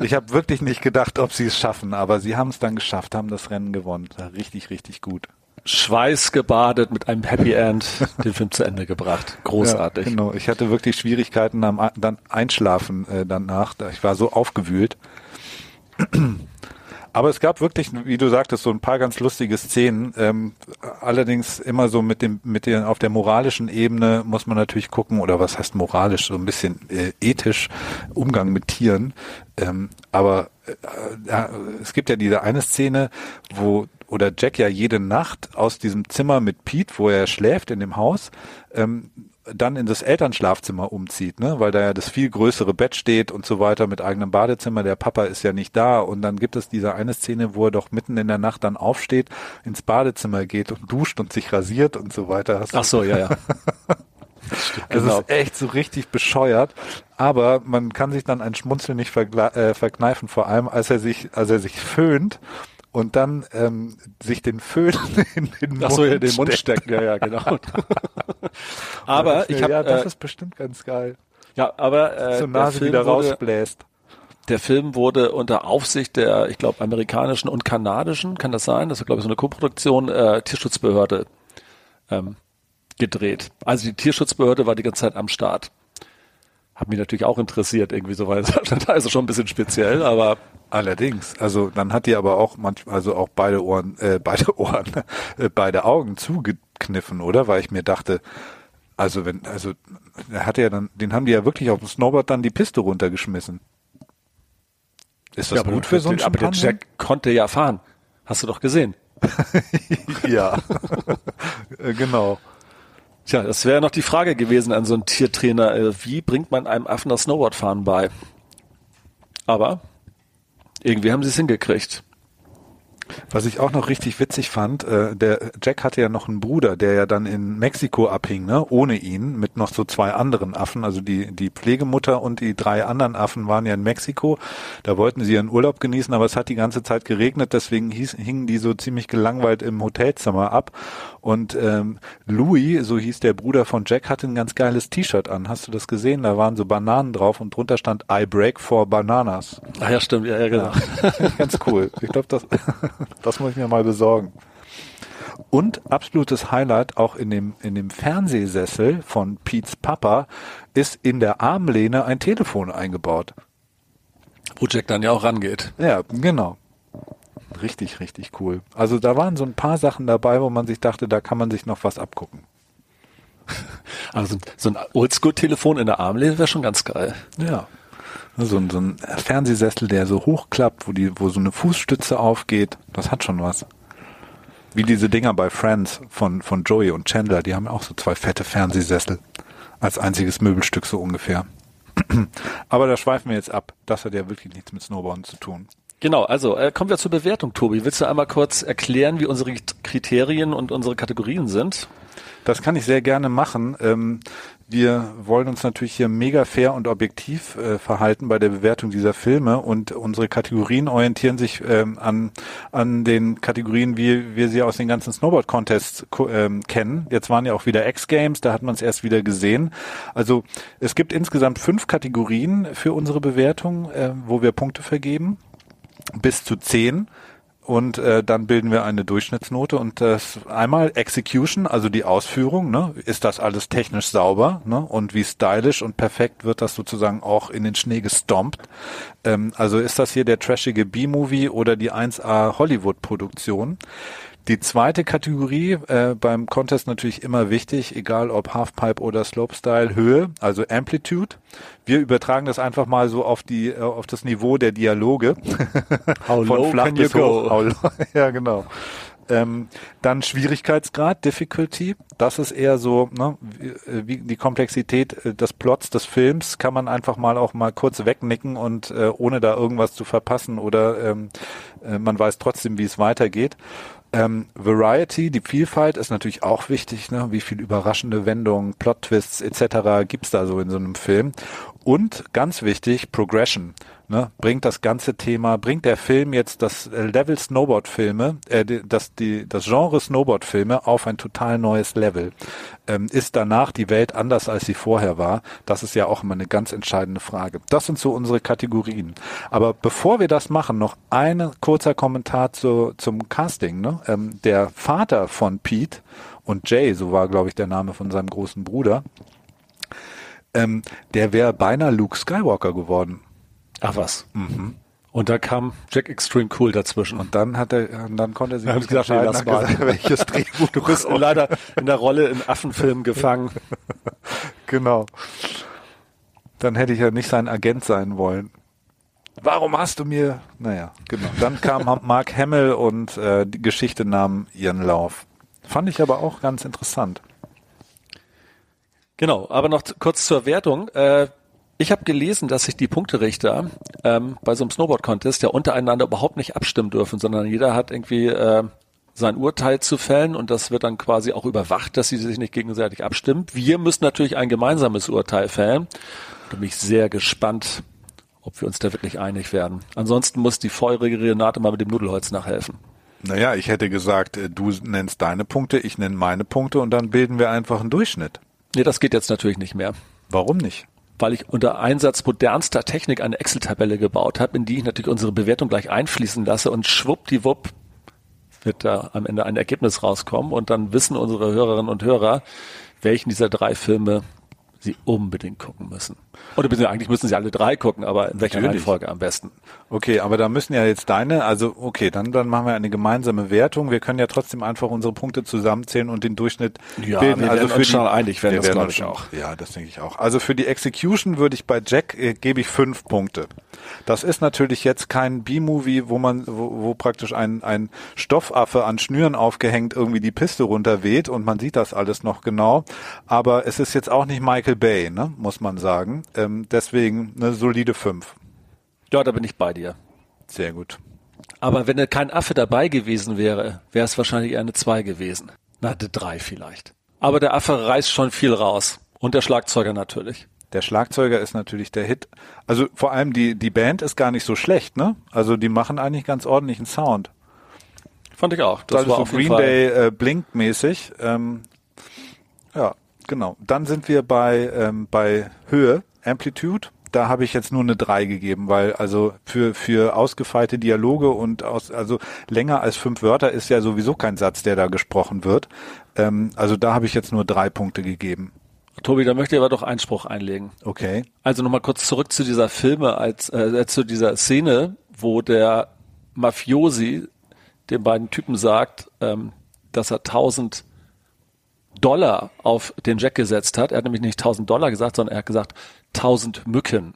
Ich habe wirklich nicht gedacht, ob sie es schaffen, aber sie haben es dann geschafft, haben das Rennen gewonnen. Richtig, richtig gut. Schweißgebadet mit einem Happy End den Film zu Ende gebracht. Großartig. Ja, genau. Ich hatte wirklich Schwierigkeiten am dann Einschlafen äh, danach. Da- Ich war so aufgewühlt. Aber es gab wirklich, wie du sagtest, so ein paar ganz lustige Szenen. Ähm, allerdings immer so mit dem, mit den, auf der moralischen Ebene muss man natürlich gucken, oder was heißt moralisch, so ein bisschen äh, ethisch Umgang mit Tieren. Ähm, aber äh, ja, es gibt ja diese eine Szene, wo oder Jack ja jede Nacht aus diesem Zimmer mit Pete, wo er schläft in dem Haus, ähm, dann in das Elternschlafzimmer umzieht, ne? weil da ja das viel größere Bett steht und so weiter mit eigenem Badezimmer. Der Papa ist ja nicht da und dann gibt es diese eine Szene, wo er doch mitten in der Nacht dann aufsteht, ins Badezimmer geht und duscht und sich rasiert und so weiter. Hast Ach so, ja, ja. also genau. es ist echt so richtig bescheuert, aber man kann sich dann ein Schmunzeln nicht äh, verkneifen, vor allem als er sich, als er sich föhnt und dann ähm, sich den Föhn in den Ach so, ja, den. Mund stecken, ja, ja, genau. aber ich habe ja, das äh, ist bestimmt ganz geil. ja, aber äh, Zur der Nase Film wieder wurde, rausbläst. Der Film wurde unter Aufsicht der, ich glaube, amerikanischen und kanadischen, kann das sein? Das ist, glaube ich, so eine Koproduktion, äh, Tierschutzbehörde ähm, gedreht. Also die Tierschutzbehörde war die ganze Zeit am Start. Hat mich natürlich auch interessiert, irgendwie so, weil da ist es schon ein bisschen speziell, aber. Allerdings, also dann hat die aber auch manchmal, also auch beide Ohren, äh, beide Ohren, äh, beide Augen zugekniffen, oder? Weil ich mir dachte, also wenn, also er hatte ja dann, den haben die ja wirklich auf dem Snowboard dann die Piste runtergeschmissen. Ist das ja, gut für so einen Aber der Jack konnte ja fahren. Hast du doch gesehen. ja, äh, genau. Tja, das wäre noch die Frage gewesen an so einen Tiertrainer. Äh, wie bringt man einem Affen das Snowboardfahren bei? Aber irgendwie haben sie es hingekriegt. Was ich auch noch richtig witzig fand, äh, der Jack hatte ja noch einen Bruder, der ja dann in Mexiko abhing, ne, ohne ihn, mit noch so zwei anderen Affen. Also die, die Pflegemutter und die drei anderen Affen waren ja in Mexiko. Da wollten sie ihren Urlaub genießen, aber es hat die ganze Zeit geregnet, deswegen hieß, hingen die so ziemlich gelangweilt im Hotelzimmer ab. Und ähm, Louis, so hieß der Bruder von Jack, hatte ein ganz geiles T-Shirt an. Hast du das gesehen? Da waren so Bananen drauf und drunter stand I break for bananas. Ah ja, stimmt, ja, ja genau. Ja, ganz cool. Ich glaube, das, das muss ich mir mal besorgen. Und absolutes Highlight auch in dem, in dem Fernsehsessel von Pete's Papa ist in der Armlehne ein Telefon eingebaut. Wo Jack dann ja auch rangeht. Ja, genau. Richtig, richtig cool. Also da waren so ein paar Sachen dabei, wo man sich dachte, da kann man sich noch was abgucken. Also so ein Oldschool-Telefon in der Armlehne wäre schon ganz geil. Ja. So ein, so ein Fernsehsessel, der so hochklappt, wo die, wo so eine Fußstütze aufgeht, das hat schon was. Wie diese Dinger bei Friends von, von Joey und Chandler, die haben auch so zwei fette Fernsehsessel. Als einziges Möbelstück so ungefähr. Aber da schweifen wir jetzt ab. Das hat ja wirklich nichts mit Snowboarden zu tun. Genau, also äh, kommen wir zur Bewertung, Tobi. Willst du einmal kurz erklären, wie unsere Kriterien und unsere Kategorien sind? Das kann ich sehr gerne machen. Ähm, wir wollen uns natürlich hier mega fair und objektiv äh, verhalten bei der Bewertung dieser Filme und unsere Kategorien orientieren sich ähm, an, an den Kategorien, wie wir sie aus den ganzen Snowboard-Contests ähm, kennen. Jetzt waren ja auch wieder X-Games, da hat man es erst wieder gesehen. Also es gibt insgesamt fünf Kategorien für unsere Bewertung, äh, wo wir Punkte vergeben bis zu zehn und äh, dann bilden wir eine Durchschnittsnote und das einmal Execution, also die Ausführung, ne, ist das alles technisch sauber, ne, und wie stylisch und perfekt wird das sozusagen auch in den Schnee gestompt. Ähm, also ist das hier der trashige B-Movie oder die 1A Hollywood Produktion? Die zweite Kategorie äh, beim Contest natürlich immer wichtig, egal ob Halfpipe oder Slopestyle, Höhe, also Amplitude. Wir übertragen das einfach mal so auf die äh, auf das Niveau der Dialoge. How Von low flach bis hoch. Go? ja, genau. Ähm, dann Schwierigkeitsgrad, Difficulty. Das ist eher so, ne, wie, äh, die Komplexität äh, des Plots des Films kann man einfach mal auch mal kurz wegnicken und äh, ohne da irgendwas zu verpassen oder ähm, äh, man weiß trotzdem, wie es weitergeht. Ähm, Variety, die Vielfalt ist natürlich auch wichtig, ne? wie viel überraschende Wendungen, Plot-Twists etc. gibt's da so in so einem Film. Und ganz wichtig, Progression. Ne, bringt das ganze Thema, bringt der Film jetzt das Level Snowboard-Filme, äh, das, die, das Genre Snowboard-Filme auf ein total neues Level. Ähm, ist danach die Welt anders, als sie vorher war? Das ist ja auch immer eine ganz entscheidende Frage. Das sind so unsere Kategorien. Aber bevor wir das machen, noch ein kurzer Kommentar zu, zum Casting. Ne? Ähm, der Vater von Pete und Jay, so war, glaube ich, der Name von seinem großen Bruder, ähm, der wäre beinahe Luke Skywalker geworden. Ach was. Mhm. Und da kam Jack Extreme Cool dazwischen. Und dann hat er, dann konnte er sich nicht gesagt, nee, gesagt, welches Drehbuch. Du bist leider in der Rolle in Affenfilmen gefangen. genau. Dann hätte ich ja nicht sein Agent sein wollen. Warum hast du mir? Naja, genau. Dann kam Mark Hamill und äh, die Geschichte nahm ihren Lauf. Fand ich aber auch ganz interessant. Genau, aber noch kurz zur Wertung. Äh, ich habe gelesen, dass sich die Punkterichter ähm, bei so einem Snowboard-Contest ja untereinander überhaupt nicht abstimmen dürfen, sondern jeder hat irgendwie äh, sein Urteil zu fällen und das wird dann quasi auch überwacht, dass sie sich nicht gegenseitig abstimmen. Wir müssen natürlich ein gemeinsames Urteil fällen. Da bin ich sehr gespannt, ob wir uns da wirklich einig werden. Ansonsten muss die feurige Renate mal mit dem Nudelholz nachhelfen. Naja, ich hätte gesagt, äh, du nennst deine Punkte, ich nenne meine Punkte und dann bilden wir einfach einen Durchschnitt. Nee, das geht jetzt natürlich nicht mehr. Warum nicht? Weil ich unter Einsatz modernster Technik eine Excel-Tabelle gebaut habe, in die ich natürlich unsere Bewertung gleich einfließen lasse und schwuppdiwupp wird da am Ende ein Ergebnis rauskommen und dann wissen unsere Hörerinnen und Hörer, welchen dieser drei Filme sie unbedingt gucken müssen. Oder eigentlich müssen sie alle drei gucken, aber in welcher Natürlich. Reihenfolge am besten? Okay, aber da müssen ja jetzt deine, also okay, dann, dann machen wir eine gemeinsame Wertung. Wir können ja trotzdem einfach unsere Punkte zusammenzählen und den Durchschnitt Ja, bilden. wir also für uns die, schon einig werden, wir das glaube ich auch. Ja, das denke ich auch. Also für die Execution würde ich bei Jack, äh, gebe ich fünf Punkte. Das ist natürlich jetzt kein B-Movie, wo man, wo, wo praktisch ein, ein Stoffaffe an Schnüren aufgehängt irgendwie die Piste runterweht und man sieht das alles noch genau. Aber es ist jetzt auch nicht Michael Bay, ne, muss man sagen. Ähm, deswegen eine solide fünf. Ja, da bin ich bei dir. Sehr gut. Aber wenn kein Affe dabei gewesen wäre, wäre es wahrscheinlich eher eine 2 gewesen. Na, eine 3 vielleicht. Aber der Affe reißt schon viel raus. Und der Schlagzeuger natürlich. Der Schlagzeuger ist natürlich der Hit. Also vor allem die, die Band ist gar nicht so schlecht, ne? Also die machen eigentlich ganz ordentlichen Sound. Fand ich auch. Das, Das, war so auf jeden Green Fall. Day äh, Blink mäßig. Ähm, ja, genau. Dann sind wir bei, ähm, bei Höhe, Amplitude. Da habe ich jetzt nur eine 3 gegeben, weil also für, für ausgefeilte Dialoge und aus, also länger als fünf Wörter ist ja sowieso kein Satz, der da gesprochen wird. Ähm, also da habe ich jetzt nur drei Punkte gegeben. Tobi, da möchte ich aber doch Einspruch einlegen. Okay. Also nochmal kurz zurück zu dieser Filme, als äh, zu dieser Szene, wo der Mafiosi den beiden Typen sagt, ähm, dass er 1000 Dollar auf den Jack gesetzt hat. Er hat nämlich nicht 1000 Dollar gesagt, sondern er hat gesagt 1000 Mücken.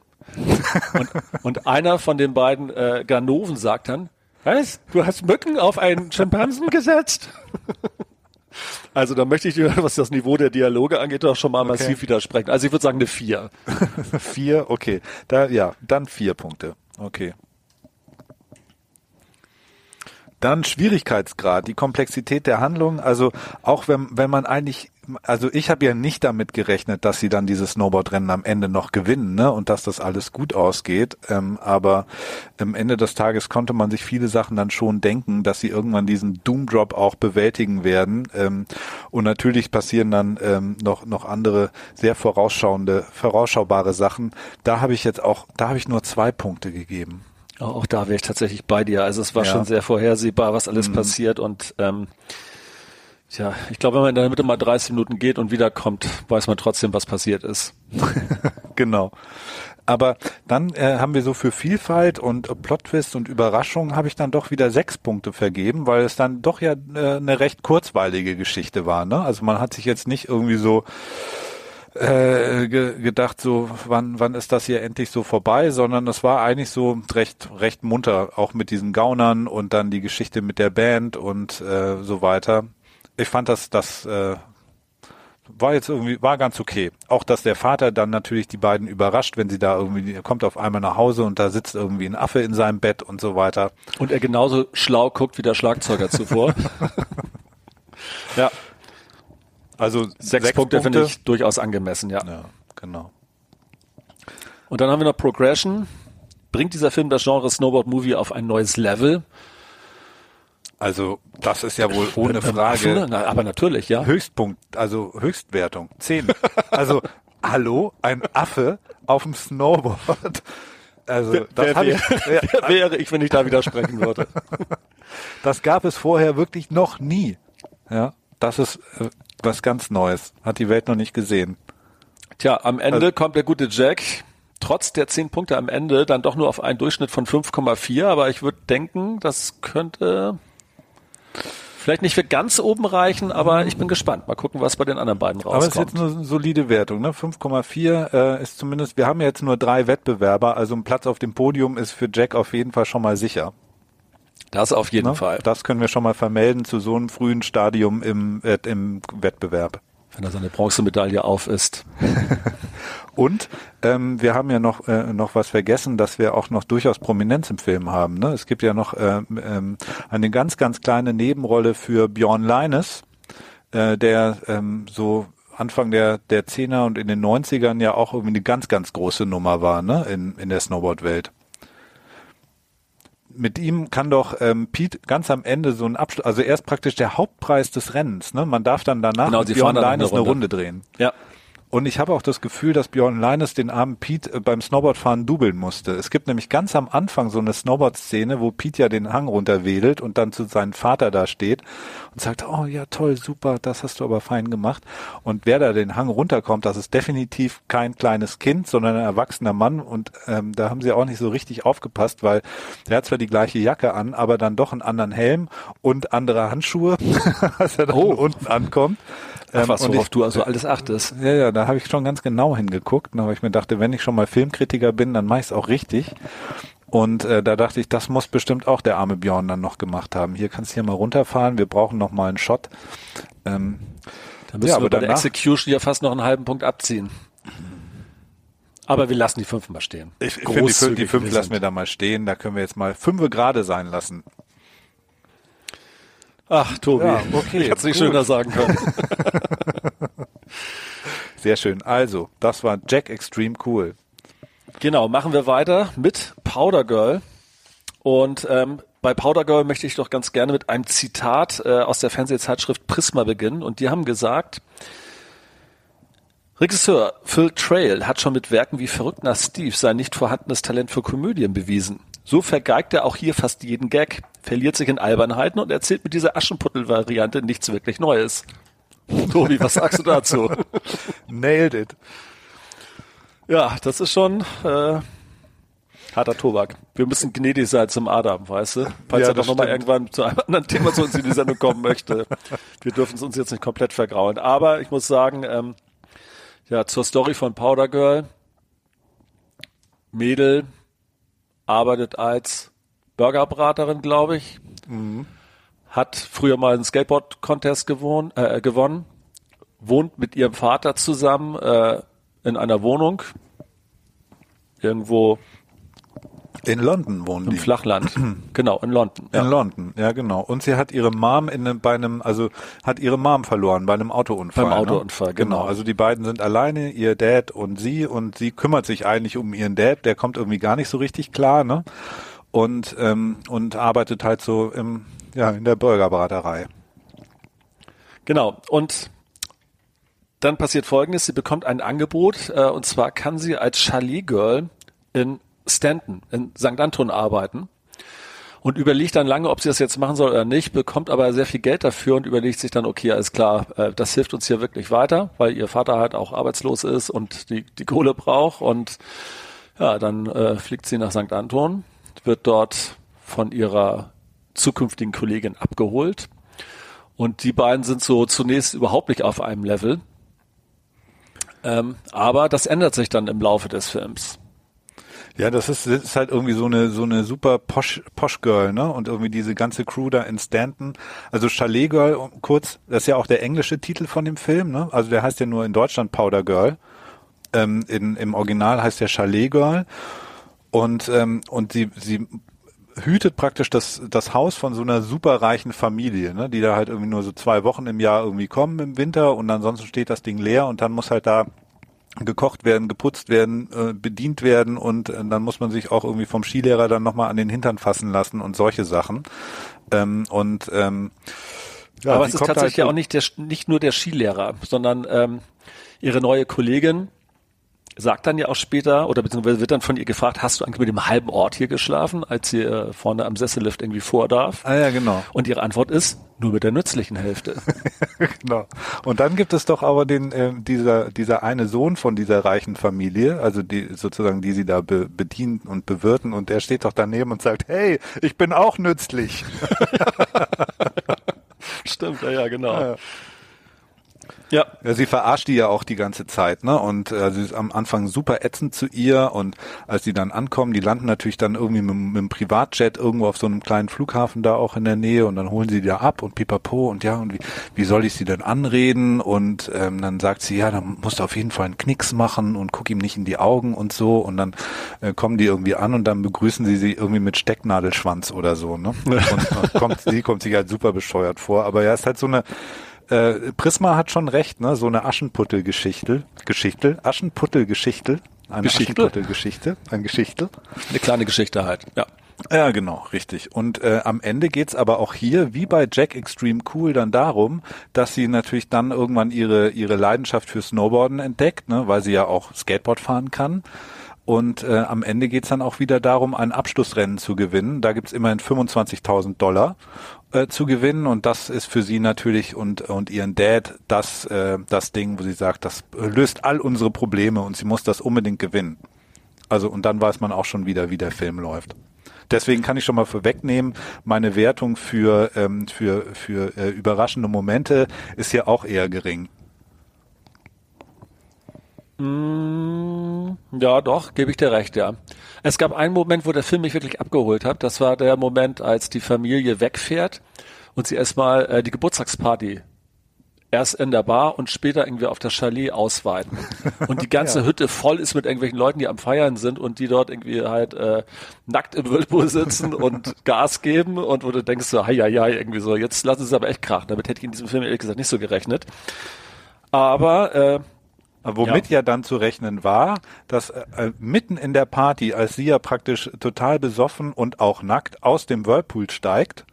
und, und einer von den beiden äh, Ganoven sagt dann, was? Du hast Mücken auf einen Schimpansen gesetzt? Also da möchte ich dir, was das Niveau der Dialoge angeht, doch schon mal massiv widersprechen. Also ich würde sagen eine 4. Vier, okay. Da, ja, dann vier Punkte. Okay. Dann Schwierigkeitsgrad, die Komplexität der Handlung. Also auch wenn, wenn man eigentlich, also ich habe ja nicht damit gerechnet, dass sie dann dieses Snowboardrennen am Ende noch gewinnen, ne? Und dass das alles gut ausgeht. Ähm, aber am Ende des Tages konnte man sich viele Sachen dann schon denken, dass sie irgendwann diesen Doomdrop auch bewältigen werden. Ähm, und natürlich passieren dann ähm, noch noch andere sehr vorausschauende, vorausschaubare Sachen. Da habe ich jetzt auch, da habe ich nur zwei Punkte gegeben. Auch da wäre ich tatsächlich bei dir. Also es war Ja. schon sehr vorhersehbar, was alles passiert und ähm, Tja, ich glaube, wenn man in der Mitte mal 30 Minuten geht und wiederkommt, weiß man trotzdem, was passiert ist. genau. Aber dann äh, haben wir so für Vielfalt und äh, Plot-Twist und Überraschung habe ich dann doch wieder sechs Punkte vergeben, weil es dann doch ja äh, eine recht kurzweilige Geschichte war. Ne? Also man hat sich jetzt nicht irgendwie so äh, ge gedacht, so wann wann ist das hier endlich so vorbei, sondern es war eigentlich so recht recht munter, auch mit diesen Gaunern und dann die Geschichte mit der Band und äh, so weiter. Ich fand das das äh, war jetzt irgendwie, war ganz okay. Auch, dass der Vater dann natürlich die beiden überrascht, wenn sie da irgendwie, er kommt auf einmal nach Hause und da sitzt irgendwie ein Affe in seinem Bett und so weiter. Und er genauso schlau guckt wie der Schlagzeuger zuvor. ja, Also sechs, Punkte, finde ich durchaus angemessen, ja. Ja, genau. Und dann haben wir noch Progression. Bringt dieser Film das Genre Snowboard Movie auf ein neues Level? Also, das ist ja wohl ohne Mit einem Frage? Na, aber natürlich, ja. Höchstpunkt, also Höchstwertung. Zehn. Also, hallo, ein Affe auf dem Snowboard. Also, das Wer, habe wär, ich, ja, wer wäre ich, wenn ich da widersprechen würde? das gab es vorher wirklich noch nie. Ja, das ist äh, was ganz Neues. Hat die Welt noch nicht gesehen. Tja, am Ende Also- kommt der gute Jack, trotz der zehn Punkte am Ende, dann doch nur auf einen Durchschnitt von 5,4. Aber ich würde denken, das könnte vielleicht nicht für ganz oben reichen, aber ich bin gespannt. Mal gucken, was bei den anderen beiden Aber es ist rauskommt. jetzt eine solide Wertung, ne? 5,4 äh, ist zumindest, wir haben ja jetzt nur drei Wettbewerber, also ein Platz auf dem Podium ist für Jack auf jeden Fall schon mal sicher. das auf jeden Ne? Fall. Das können wir schon mal vermelden zu so einem frühen Stadium im, äh, im Wettbewerb. Wenn er seine Bronzemedaille auf ist. Und ähm, wir haben ja noch äh, noch was vergessen, dass wir auch noch durchaus Prominenz im Film haben. Ne? Es gibt ja noch ähm, ähm, eine ganz ganz kleine Nebenrolle für Björn Leines, äh, der ähm, so Anfang der der Zehner und in den 90ern ja auch irgendwie eine ganz ganz große Nummer war, ne? In in der Snowboard-Welt. Mit ihm kann doch ähm, Pete ganz am Ende so ein Abschluss, also er ist praktisch der Hauptpreis des Rennens. Ne? Man darf dann danach Genau, mit Björn eine Leines eine Runde. Runde drehen. Ja. Und ich habe auch das Gefühl, dass Björn Leines den armen Pete äh, beim Snowboardfahren dubeln musste. Es gibt nämlich ganz am Anfang so eine Snowboard-Szene, wo Pete ja den Hang runterwedelt und dann zu seinem Vater da steht und sagt, oh ja, toll, super, das hast du aber fein gemacht. Und wer da den Hang runterkommt, das ist definitiv kein kleines Kind, sondern ein erwachsener Mann. Und ähm, da haben sie auch nicht so richtig aufgepasst, weil der hat zwar die gleiche Jacke an, aber dann doch einen anderen Helm und andere Handschuhe, als er dann oh. unten ankommt. Ach, was, worauf ich, du also alles achtest. Ja, ja, da habe ich schon ganz genau hingeguckt, aber ich mir dachte, wenn ich schon mal Filmkritiker bin, dann mache ich es auch richtig. Und äh, da dachte ich, das muss bestimmt auch der arme Björn dann noch gemacht haben. Hier kannst du hier mal runterfahren, wir brauchen noch mal einen Shot. Ähm, da müssen ja, wir bei der Execution ja fast noch einen halben Punkt abziehen. Aber wir lassen die fünf mal stehen. Ich, ich finde, die, fünf, die fünf lassen wir da mal stehen. Da können wir jetzt mal fünf gerade sein lassen. Ach, Tobi. Ja, okay. Ich hätte es nicht schöner sagen können. Sehr schön. Also, das war Jack Extreme Cool. Genau, machen wir weiter mit Powder Girl. Und ähm, bei Powder Girl möchte ich doch ganz gerne mit einem Zitat äh, aus der Fernsehzeitschrift Prisma beginnen. Und die haben gesagt, Regisseur Phil Trail hat schon mit Werken wie Verrückt nach Steve sein nicht vorhandenes Talent für Komödien bewiesen. So vergeigt er auch hier fast jeden Gag, verliert sich in Albernheiten und erzählt mit dieser Aschenputtel-Variante nichts wirklich Neues. Tobi, was sagst du dazu? Nailed it. Ja, das ist schon äh, harter Tobak. Wir müssen gnädig sein zum Adam, weißt du? Falls ja, er doch nochmal irgendwann zu einem anderen Thema zu uns in die Sendung kommen möchte. Wir dürfen es uns jetzt nicht komplett vergrauen. Aber ich muss sagen, ähm, ja, zur Story von Powder Girl. Mädel, arbeitet als Burgerbraterin, glaube ich. Mhm. Hat früher mal einen Skateboard-Contest gewohnt, äh, gewonnen. Wohnt mit ihrem Vater zusammen äh, in einer Wohnung. Irgendwo in London wohnen Im die. Flachland. genau, in London. Ja. In London, ja genau. Und sie hat ihre Mom in einem, bei einem, also hat ihre Mom verloren bei einem Autounfall. Beim ne? Autounfall, ne? genau. genau. Also die beiden sind alleine, ihr Dad und sie und sie kümmert sich eigentlich um ihren Dad, der kommt irgendwie gar nicht so richtig klar, ne? Und ähm, und arbeitet halt so im ja in der Burgerbraterei. Genau. Und dann passiert Folgendes: Sie bekommt ein Angebot äh, und zwar kann sie als Chalet Girl in Stanton in St. Anton arbeiten und überlegt dann lange, ob sie das jetzt machen soll oder nicht, bekommt aber sehr viel Geld dafür und überlegt sich dann, okay, alles klar, äh, das hilft uns hier wirklich weiter, weil ihr Vater halt auch arbeitslos ist und die, die Kohle braucht und ja, dann äh, fliegt sie nach St. Anton, wird dort von ihrer zukünftigen Kollegin abgeholt und die beiden sind so zunächst überhaupt nicht auf einem Level. Ähm, aber das ändert sich dann im Laufe des Films. Ja, das ist, das ist halt irgendwie so eine so eine super Posh, Posh Girl, ne? Und irgendwie diese ganze Crew da in Stanton. Also Chalet Girl, kurz, das ist ja auch der englische Titel von dem Film, ne? Also der heißt ja nur in Deutschland Powder Girl. Ähm, in, Im Original heißt der Chalet Girl. Und, ähm, und sie, sie hütet praktisch das, das Haus von so einer superreichen Familie, ne? die da halt irgendwie nur so zwei Wochen im Jahr irgendwie kommen im Winter und ansonsten steht das Ding leer und dann muss halt da gekocht werden, geputzt werden, äh, bedient werden und äh, dann muss man sich auch irgendwie vom Skilehrer dann nochmal an den Hintern fassen lassen und solche Sachen. Ähm, und ähm, ja, Aber es ist tatsächlich halt ja auch nicht, der, nicht nur der Skilehrer, sondern ähm, ihre neue Kollegin, sagt dann ja auch später, oder beziehungsweise wird dann von ihr gefragt, hast du eigentlich mit dem halben Ort hier geschlafen, als sie äh, vorne am Sessellift irgendwie vor darf? Ah ja, genau. Und ihre Antwort ist, nur mit der nützlichen Hälfte. genau. Und dann gibt es doch aber den, äh, dieser, dieser eine Sohn von dieser reichen Familie, also die sozusagen, die sie da be bedienen und bewirten, und der steht doch daneben und sagt, hey, ich bin auch nützlich. Stimmt, ja, ja, genau. Ja. Ja. ja. Sie verarscht die ja auch die ganze Zeit, ne? Und äh, sie ist am Anfang super ätzend zu ihr und als die dann ankommen, die landen natürlich dann irgendwie mit, mit dem Privatjet irgendwo auf so einem kleinen Flughafen da auch in der Nähe und dann holen sie die da ab und pipapo und ja, und wie, wie soll ich sie denn anreden? Und ähm, dann sagt sie, ja, dann musst du auf jeden Fall einen Knicks machen und guck ihm nicht in die Augen und so und dann äh, kommen die irgendwie an und dann begrüßen sie sie irgendwie mit Stecknadelschwanz oder so, ne? Und, und kommt, sie kommt sich halt super bescheuert vor, aber ja, ist halt so eine äh, Prisma hat schon recht, ne? So eine Aschenputtel-Geschichte. Geschichte, Aschenputtel-Geschichte. Eine Geschichte? Aschenputtel-Geschichte. Ein Geschichte. Eine kleine Geschichte halt, ja. Ja, genau, richtig. Und äh, am Ende geht's aber auch hier, wie bei Jack Extreme Cool, dann darum, dass sie natürlich dann irgendwann ihre, ihre Leidenschaft für Snowboarden entdeckt, ne, weil sie ja auch Skateboard fahren kann. Und äh, am Ende geht's dann auch wieder darum, ein Abschlussrennen zu gewinnen. Da gibt's immerhin 25.000 Dollar äh, zu gewinnen und das ist für sie natürlich und und ihren Dad das äh, das Ding, wo sie sagt, das löst all unsere Probleme und sie muss das unbedingt gewinnen. Also und dann weiß man auch schon wieder, wie der Film läuft. Deswegen kann ich schon mal vorwegnehmen, meine Wertung für, ähm, für, für äh, überraschende Momente ist hier auch eher gering. Mm, ja, doch, gebe ich dir recht, ja. Es gab einen Moment, wo der Film mich wirklich abgeholt hat. Das war der Moment, als die Familie wegfährt und sie erstmal äh, die Geburtstagsparty erst in der Bar und später irgendwie auf der Chalet ausweiten. Und die ganze ja. Hütte voll ist mit irgendwelchen Leuten, die am Feiern sind und die dort irgendwie halt äh, nackt im Whirlpool sitzen und Gas geben und wo du denkst so, ja, ja, irgendwie so, jetzt lass es aber echt krachen. Damit hätte ich in diesem Film ehrlich gesagt nicht so gerechnet. Aber äh, Womit ja. ja. dann zu rechnen war, dass äh, mitten in der Party, als sie ja praktisch total besoffen und auch nackt aus dem Whirlpool steigt,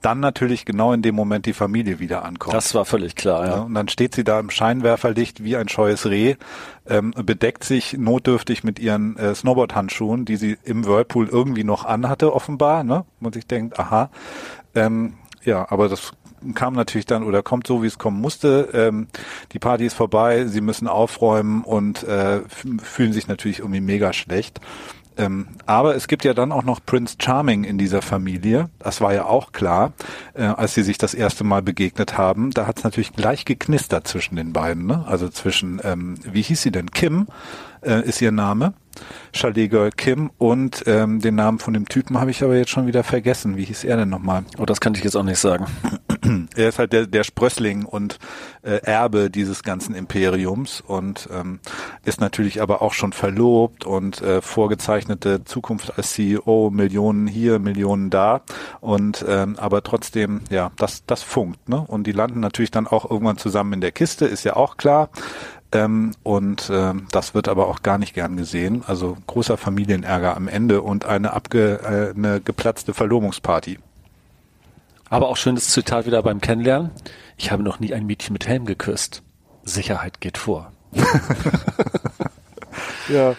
dann natürlich genau in dem Moment die Familie wieder ankommt. Das war völlig klar, ja. Und dann steht sie da im Scheinwerferlicht wie ein scheues Reh, ähm, bedeckt sich notdürftig mit ihren äh, Snowboard-Handschuhen, die sie im Whirlpool irgendwie noch anhatte, offenbar, ne? Und ich denkt, aha, ähm, ja, aber das kam natürlich dann oder kommt so, wie es kommen musste. Ähm, die Party ist vorbei, sie müssen aufräumen und äh, fühlen sich natürlich irgendwie mega schlecht. Ähm, aber es gibt ja dann auch noch Prince Charming in dieser Familie. Das war ja auch klar, äh, als sie sich das erste Mal begegnet haben. Da hat es natürlich gleich geknistert zwischen den beiden. Ne? Also zwischen, ähm, wie hieß sie denn? Kim äh, ist ihr Name. Chalet Girl Kim und ähm, den Namen von dem Typen habe ich aber jetzt schon wieder vergessen. Wie hieß er denn nochmal? Oh, das kann ich jetzt auch nicht sagen. er ist halt der, der Sprössling und äh, Erbe dieses ganzen Imperiums und ähm, ist natürlich aber auch schon verlobt und äh, vorgezeichnete Zukunft als CEO, Millionen hier, Millionen da und ähm, aber trotzdem, ja, das, das funkt, ne? Und die landen natürlich dann auch irgendwann zusammen in der Kiste, ist ja auch klar. Ähm, und ähm, das wird aber auch gar nicht gern gesehen. Also großer Familienärger am Ende und eine abge äh, eine geplatzte Verlobungsparty. Aber auch schönes Zitat wieder beim Kennenlernen. Ich habe noch nie ein Mädchen mit Helm geküsst. Sicherheit geht vor. ja,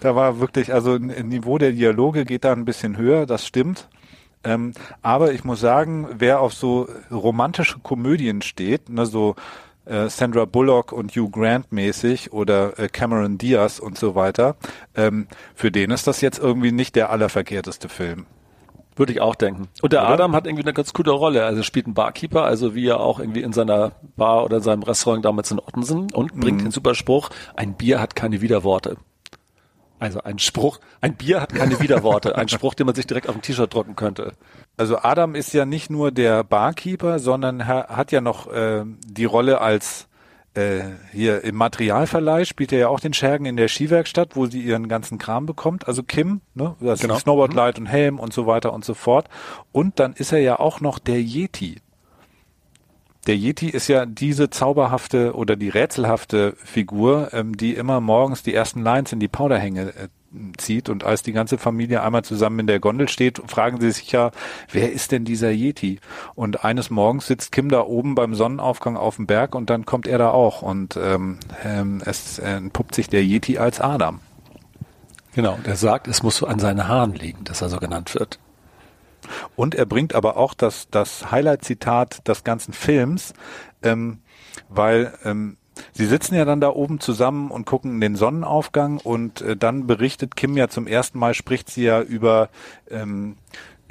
da war wirklich, also Niveau der Dialoge geht da ein bisschen höher, das stimmt. Ähm, aber ich muss sagen, wer auf so romantische Komödien steht, ne, so äh, Sandra Bullock und Hugh Grant mäßig oder äh, Cameron Diaz und so weiter, ähm, für den ist das jetzt irgendwie nicht der allerverkehrteste Film. Würde ich auch denken. Und der oder? Adam hat irgendwie eine ganz coole Rolle. Also spielt einen Barkeeper, also wie er auch irgendwie in seiner Bar oder in seinem Restaurant damals in Ottensen und bringt mhm. den super Spruch, ein Bier hat keine Widerworte. Also ein Spruch, ein Bier hat keine Widerworte. ein Spruch, den man sich direkt auf ein T-Shirt drucken könnte. Also Adam ist ja nicht nur der Barkeeper, sondern hat ja noch äh, die Rolle als äh, hier im Materialverleih spielt er ja auch den Schergen in der Skiwerkstatt, wo sie ihren ganzen Kram bekommt. Also Kim, ne, das genau. Snowboardlight mhm. und Helm und so weiter und so fort. Und dann ist er ja auch noch der Yeti. Der Yeti ist ja diese zauberhafte oder die rätselhafte Figur, ähm, die immer morgens die ersten Lines in die Powderhänge äh, zieht. Und als die ganze Familie einmal zusammen in der Gondel steht, fragen sie sich ja, wer ist denn dieser Yeti? Und eines Morgens sitzt Kim da oben beim Sonnenaufgang auf dem Berg und dann kommt er da auch. Und ähm, ähm, es entpuppt sich der Yeti als Adam. Genau, der sagt, es muss so an seinen Haaren liegen, dass er so genannt wird. Und er bringt aber auch das, das Highlight-Zitat des ganzen Films, ähm, weil ähm, Sie sitzen ja dann da oben zusammen und gucken den Sonnenaufgang und äh, dann berichtet Kim ja zum ersten Mal, spricht sie ja über ähm,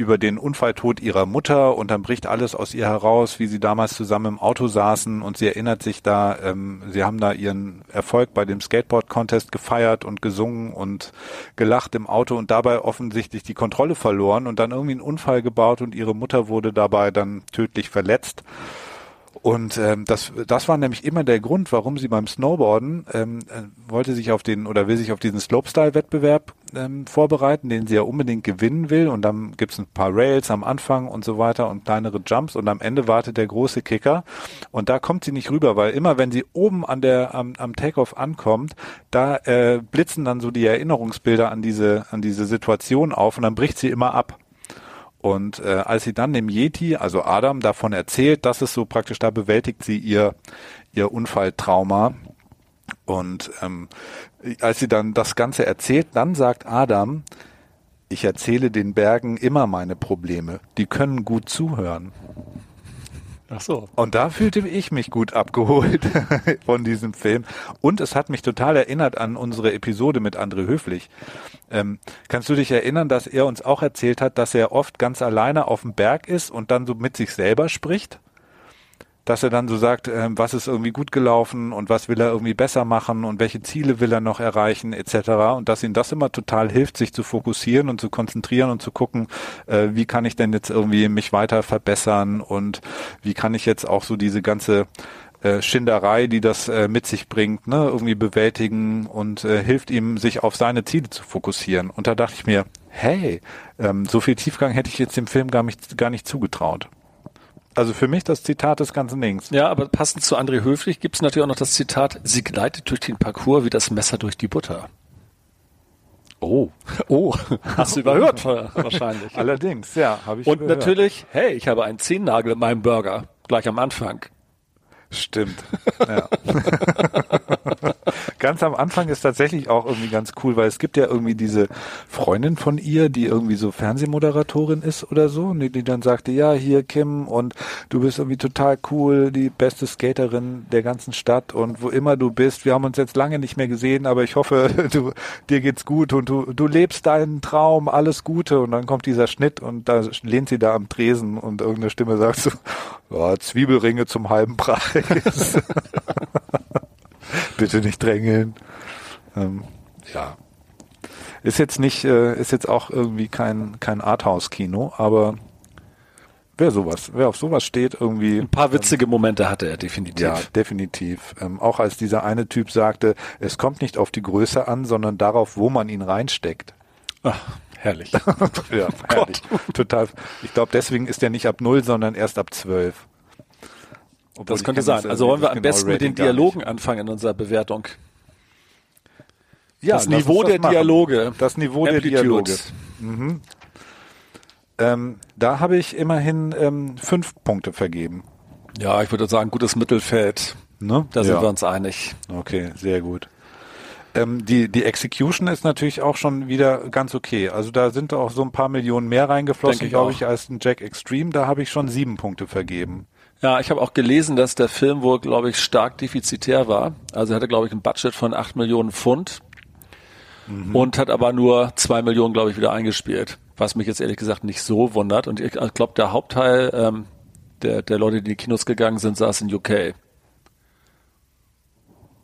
über den Unfalltod ihrer Mutter und dann bricht alles aus ihr heraus, wie sie damals zusammen im Auto saßen und sie erinnert sich da, ähm, sie haben da ihren Erfolg bei dem Skateboard-Contest gefeiert und gesungen und gelacht im Auto und dabei offensichtlich die Kontrolle verloren und dann irgendwie einen Unfall gebaut und ihre Mutter wurde dabei dann tödlich verletzt. Und ähm, das, das war nämlich immer der Grund, warum sie beim Snowboarden ähm, äh, wollte sich auf den oder will sich auf diesen Slopestyle-Wettbewerb ähm, vorbereiten, den sie ja unbedingt gewinnen will. Und dann gibt's ein paar Rails am Anfang und so weiter und kleinere Jumps und am Ende wartet der große Kicker. Und da kommt sie nicht rüber, weil immer wenn sie oben an der am, am Takeoff ankommt, da äh, blitzen dann so die Erinnerungsbilder an diese an diese Situation auf und dann bricht sie immer ab. Und äh, als sie dann dem Yeti, also Adam, davon erzählt, dass es so praktisch, da bewältigt sie ihr, ihr Unfalltrauma. Und ähm, als sie dann das Ganze erzählt, dann sagt Adam, ich erzähle den Bergen immer meine Probleme. Die können gut zuhören. Ach so. Und da fühlte ich mich gut abgeholt von diesem Film. Und es hat mich total erinnert an unsere Episode mit André Höflich. Ähm, kannst du dich erinnern, dass er uns auch erzählt hat, dass er oft ganz alleine auf dem Berg ist und dann so mit sich selber spricht? Dass er dann so sagt, ähm, was ist irgendwie gut gelaufen und was will er irgendwie besser machen und welche Ziele will er noch erreichen etc. Und dass ihm das immer total hilft, sich zu fokussieren und zu konzentrieren und zu gucken, äh, wie kann ich denn jetzt irgendwie mich weiter verbessern und wie kann ich jetzt auch so diese ganze äh, Schinderei, die das äh, mit sich bringt, ne, irgendwie bewältigen und äh, hilft ihm, sich auf seine Ziele zu fokussieren. Und da dachte ich mir, hey, ähm, so viel Tiefgang hätte ich jetzt dem Film gar nicht, gar nicht zugetraut. Also für mich das Zitat des ganzen Dings. Ja, aber passend zu André Höflich gibt es natürlich auch noch das Zitat, sie gleitet durch den Parcours wie das Messer durch die Butter. Oh. Oh, hast du überhört wahrscheinlich. Allerdings, ja, habe ich Und überhört. natürlich, hey, ich habe einen Zehennagel in meinem Burger, gleich am Anfang. Stimmt. Ja. ganz am Anfang ist tatsächlich auch irgendwie ganz cool, weil es gibt ja irgendwie diese Freundin von ihr, die irgendwie so Fernsehmoderatorin ist oder so, die, die dann sagte, ja, hier Kim und du bist irgendwie total cool, die beste Skaterin der ganzen Stadt und wo immer du bist, wir haben uns jetzt lange nicht mehr gesehen, aber ich hoffe, du, dir geht's gut und du, du lebst deinen Traum, alles Gute und dann kommt dieser Schnitt und da lehnt sie da am Tresen und irgendeine Stimme sagt so, ja, Zwiebelringe zum halben Preis. Bitte nicht drängeln. Ähm, ja. Ist jetzt nicht, äh, ist jetzt auch irgendwie kein, kein Arthouse-Kino, aber wer sowas, wer auf sowas steht, irgendwie. Ein paar witzige Momente hatte er definitiv. Ja, definitiv. Ähm, auch als dieser eine Typ sagte, es kommt nicht auf die Größe an, sondern darauf, wo man ihn reinsteckt. Ach, herrlich. ja, herrlich. Total. Ich glaube, deswegen ist er nicht ab null, sondern erst ab zwölf. Obwohl Das könnte sein. das, Also äh, wollen wir das am genaue besten mit den. Dialogen anfangen in unserer Bewertung. Ja, das Niveau uns der machen. Dialoge. Das Niveau der Amplitude. Dialoge. Ähm, da habe ich immerhin ähm, fünf Punkte vergeben. Ja, ich würde sagen, gutes Mittelfeld. Ne? Da sind ja. wir uns einig. Okay, sehr gut. Ähm, die, die Execution ist natürlich auch schon wieder ganz okay. Also da sind auch so ein paar Millionen mehr reingeflossen, glaube ich, als ein Jack Extreme. Da habe ich schon sieben Punkte vergeben. Ja, ich habe auch gelesen, dass der Film wohl, glaube ich, stark defizitär war. Also er hatte, glaube ich, ein Budget von 8 Millionen Pfund und hat aber nur 2 Millionen, glaube ich, wieder eingespielt. Was mich jetzt ehrlich gesagt nicht so wundert. Und ich glaube, der Hauptteil ähm, der, der Leute, die in die Kinos gegangen sind, saß in UK.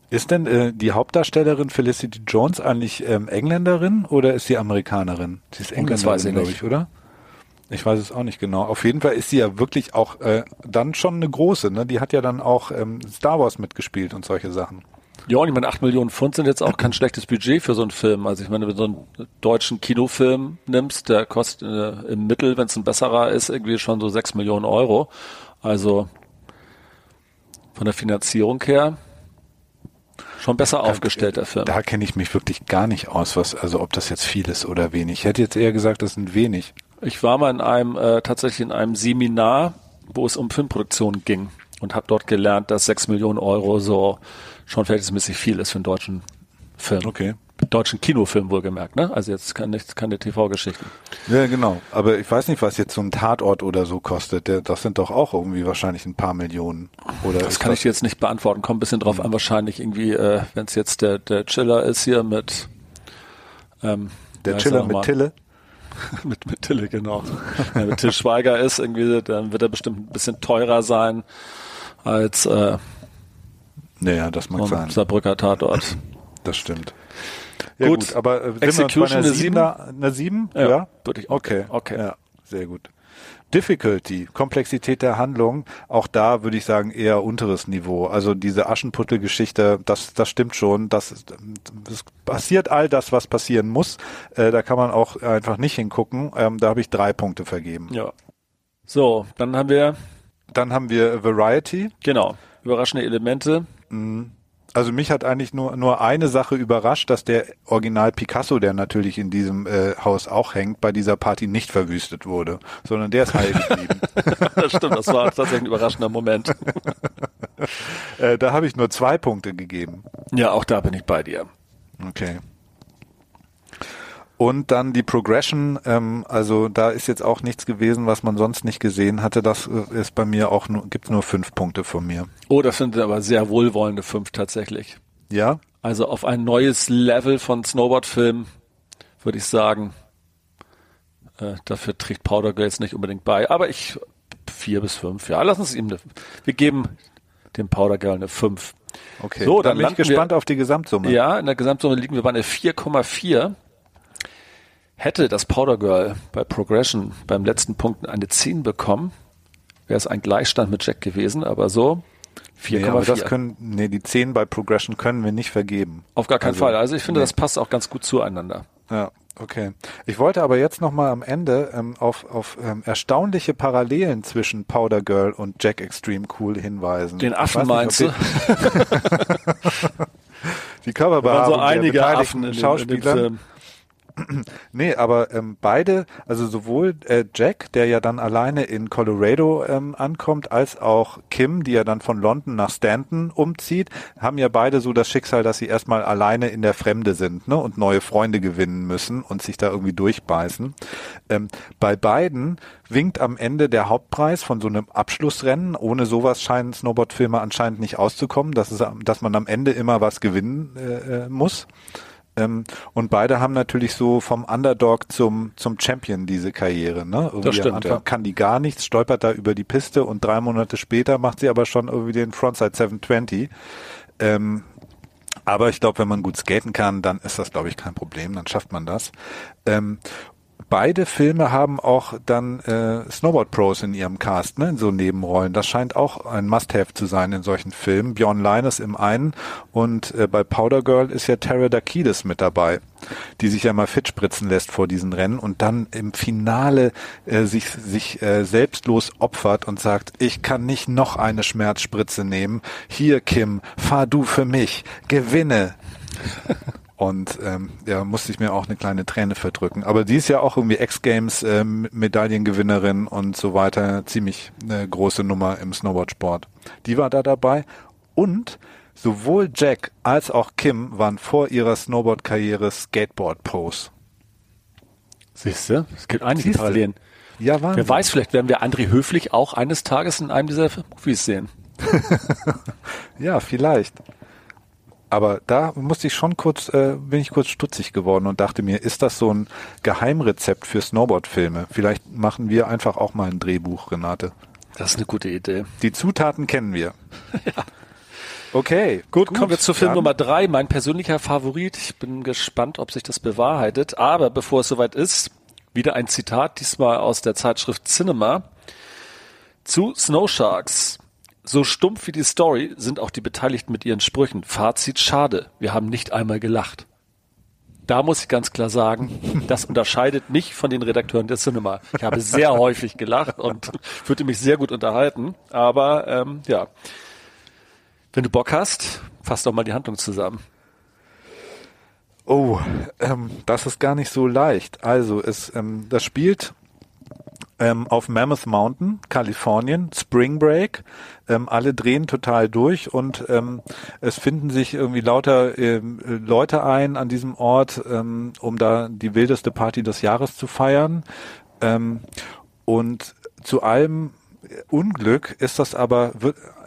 Ist denn äh, die Hauptdarstellerin Felicity Jones eigentlich ähm, Engländerin oder ist sie Amerikanerin? Sie ist Oh, Engländerin, glaube ich, oder? Ich weiß es auch nicht genau. Auf jeden Fall ist sie ja wirklich auch äh, dann schon eine große. Ne? Die hat ja dann auch ähm, Star Wars mitgespielt und solche Sachen. Ja, und ich meine, 8 Millionen Pfund sind jetzt auch kein schlechtes Budget für so einen Film. Also ich meine, wenn du so einen deutschen Kinofilm nimmst, der kostet äh, im Mittel, wenn es ein besserer ist, irgendwie schon so 6 Millionen Euro. Also von der Finanzierung her schon besser aufgestellt, der Film. Da kenne ich mich wirklich gar nicht aus, was also ob das jetzt viel ist oder wenig. Ich hätte jetzt eher gesagt, das sind wenig. Ich war mal in einem, äh, tatsächlich in einem Seminar, wo es um Filmproduktion ging und habe dort gelernt, dass 6 Millionen Euro so schon verhältnismäßig viel ist für einen deutschen Film. Okay. Deutschen Kinofilm wohlgemerkt, ne? Also jetzt keine, keine TV-Geschichten. Ja, genau. Aber ich weiß nicht, was jetzt so ein Tatort oder so kostet. Das sind doch auch irgendwie wahrscheinlich ein paar Millionen. Oder Das kann ich dir jetzt nicht beantworten. Kommt ein bisschen drauf an, wahrscheinlich irgendwie, äh, wenn es jetzt der, der Chiller ist hier mit ähm, der Chiller er mit? Tille. mit, mit Tille, genau. Wenn er mit Till Schweiger ist, irgendwie, dann wird er bestimmt ein bisschen teurer sein als äh, Naja, das mag sein. ein Saarbrücker Tatort. Das stimmt. Ja, Gut. gut, aber äh, Execution eine 7? Sieben? Da, eine 7? Ja, Ja. würde ich- Okay. okay. Ja, sehr gut. Difficulty, Komplexität der Handlung, auch da würde ich sagen eher unteres Niveau. Also diese Aschenputtel-Geschichte, das, das stimmt schon. Das, das passiert all das, was passieren muss. Äh, da kann man auch einfach nicht hingucken. Ähm, da habe ich drei Punkte vergeben. Ja. So, dann haben wir. Dann haben wir Variety. Genau. Überraschende Elemente. Mhm. Also mich hat eigentlich nur nur eine Sache überrascht, dass der Original Picasso, der natürlich in diesem äh, Haus auch hängt, bei dieser Party nicht verwüstet wurde, sondern der ist heil geblieben. das stimmt, das war tatsächlich ein überraschender Moment. äh, da habe ich nur zwei Punkte gegeben. Ja, auch da bin ich bei dir. Okay. Und dann die Progression, ähm, also da ist jetzt auch nichts gewesen, was man sonst nicht gesehen hatte. Das äh, ist bei mir auch nur, gibt nur fünf Punkte von mir. Oh, das sind aber sehr wohlwollende fünf tatsächlich. Ja? Also auf ein neues Level von Snowboard-Film würde ich sagen. Äh, dafür trägt Powder Girls nicht unbedingt bei. Aber ich vier bis fünf. Ja, lass uns ihm eine, wir geben dem Powder Girl eine fünf. Okay. So, dann, dann bin ich gespannt wir, auf die Gesamtsumme. Ja, in der Gesamtsumme liegen wir bei einer 4,4. Hätte das Powder Girl bei Progression beim letzten Punkt eine 10 bekommen, wäre es ein Gleichstand mit Jack gewesen, aber so 4,4. Nee, aber das können, nee, die 10 bei Progression können wir nicht vergeben. Auf gar keinen also, Fall. Also ich finde, nee. das passt auch ganz gut zueinander. Ja, okay. Ich wollte aber jetzt nochmal am Ende ähm, auf, auf ähm, erstaunliche Parallelen zwischen Powder Girl und Jack Extreme Cool hinweisen. Den Affen meinst du? die Körperbehaarung so einige Affen in Schauspielern. In dem nee, aber ähm, beide, also sowohl äh, Jack, der ja dann alleine in Colorado ähm, ankommt, als auch Kim, die ja dann von London nach Stanton umzieht, haben ja beide so das Schicksal, dass sie erstmal alleine in der Fremde sind ne, und neue Freunde gewinnen müssen und sich da irgendwie durchbeißen. Ähm, bei beiden winkt am Ende der Hauptpreis von so einem Abschlussrennen. Ohne sowas scheinen Snowboardfilme anscheinend nicht auszukommen, dass, es, dass man am Ende immer was gewinnen äh, äh muss. Ähm, und beide haben natürlich so vom Underdog zum, zum Champion diese Karriere. Ne? Irgendwie das stimmt, am Anfang ja. kann die gar nichts, stolpert da über die Piste und drei Monate später macht sie aber schon irgendwie den Frontside 720. Ähm, aber ich glaube, wenn man gut skaten kann, dann ist das, glaube ich, kein Problem, dann schafft man das. Ähm, beide Filme haben auch dann äh, Snowboard Pros in ihrem Cast, ne, in so Nebenrollen. Das scheint auch ein Must-Have zu sein in solchen Filmen. Bjorn Linus im einen und äh, bei Powder Girl ist ja Tara Dakides mit dabei, die sich ja mal fit spritzen lässt vor diesen Rennen und dann im Finale äh, sich sich äh, selbstlos opfert und sagt, ich kann nicht noch eine Schmerzspritze nehmen. Hier Kim, fahr du für mich, gewinne. Und ähm, ja, musste ich mir auch eine kleine Träne verdrücken. Aber die ist ja auch irgendwie X-Games ähm, Medaillengewinnerin und so weiter. Ziemlich eine große Nummer im Snowboardsport. Die war da dabei. Und sowohl Jack als auch Kim waren vor ihrer Snowboard-Karriere Skateboard-Pros. Siehst du? Es gibt einige Siehste? Parallelen. Ja, Wahnsinn. Wer weiß, vielleicht werden wir André Höflich auch eines Tages in einem dieser Movies sehen. ja, vielleicht. Aber da musste ich schon kurz, äh, bin ich kurz stutzig geworden und dachte mir, ist das so ein Geheimrezept für Snowboard-Filme? Vielleicht machen wir einfach auch mal ein Drehbuch, Renate. Das ist eine gute Idee. Die Zutaten kennen wir. ja. Okay. Gut, gut, kommen wir zu Film Nummer drei, mein persönlicher Favorit. Ich bin gespannt, ob sich das bewahrheitet. Aber bevor es soweit ist, wieder ein Zitat, diesmal aus der Zeitschrift Cinema zu Snow Sharks. So stumpf wie die Story sind auch die Beteiligten mit ihren Sprüchen. Fazit schade, wir haben nicht einmal gelacht. Da muss ich ganz klar sagen, das unterscheidet mich von den Redakteuren der Cinema. Ich habe sehr häufig gelacht und fühlte mich sehr gut unterhalten. Aber ähm, ja, wenn du Bock hast, fass doch mal die Handlung zusammen. Oh, ähm, das ist gar nicht so leicht. Also es, ähm, das spielt ähm, auf Mammoth Mountain, Kalifornien, Spring Break. Ähm, alle drehen total durch und ähm, es finden sich irgendwie lauter ähm, Leute ein an diesem Ort, ähm, um da die wildeste Party des Jahres zu feiern. Ähm, und zu allem Unglück ist das aber,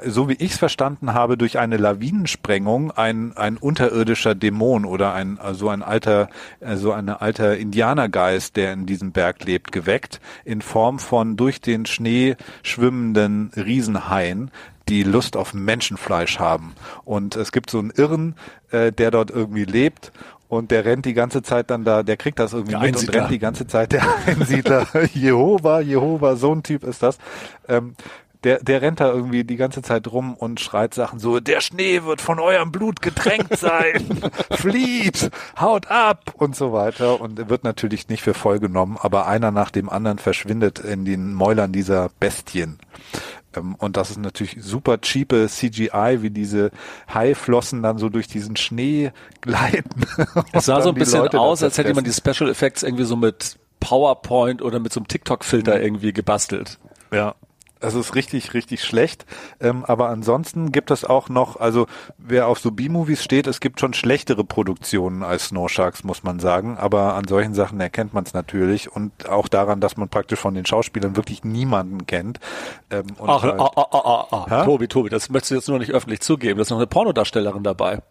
so wie ich es verstanden habe, durch eine Lawinensprengung ein, ein unterirdischer Dämon oder ein, so ein alter, so ein alter Indianergeist, der in diesem Berg lebt, geweckt, in Form von durch den Schnee schwimmenden Riesenhaien, die Lust auf Menschenfleisch haben. Und es gibt so einen Irren, äh, der dort irgendwie lebt und der rennt die ganze Zeit dann da, der kriegt das irgendwie Der mit und Einsiedler. rennt die ganze Zeit, der Einsiedler, Jehova, Jehova, so ein Typ ist das. Ähm, der, der rennt da irgendwie die ganze Zeit rum und schreit Sachen so, der Schnee wird von eurem Blut getränkt sein, flieht, haut ab und so weiter und wird natürlich nicht für voll genommen, aber einer nach dem anderen verschwindet in den Mäulern dieser Bestien. Ähm, Und das ist natürlich super cheape CGI, wie diese Haiflossen dann so durch diesen Schnee gleiten. Es sah so ein bisschen Leute aus, als hätte man die. Special Effects irgendwie so mit PowerPoint oder mit so einem TikTok-Filter Mhm. irgendwie gebastelt. Ja. Es ist richtig, richtig schlecht. Ähm, aber ansonsten gibt es auch noch, also wer auf so B-Movies steht, es gibt schon schlechtere Produktionen als Snow Sharks, muss man sagen. Aber an solchen Sachen erkennt man es natürlich und auch daran, dass man praktisch von den Schauspielern wirklich niemanden kennt. Ähm, und Ach, halt- ah, ah, ah, ah, ah. Tobi, Tobi, das möchtest du jetzt nur nicht öffentlich zugeben. Da ist noch eine Pornodarstellerin dabei.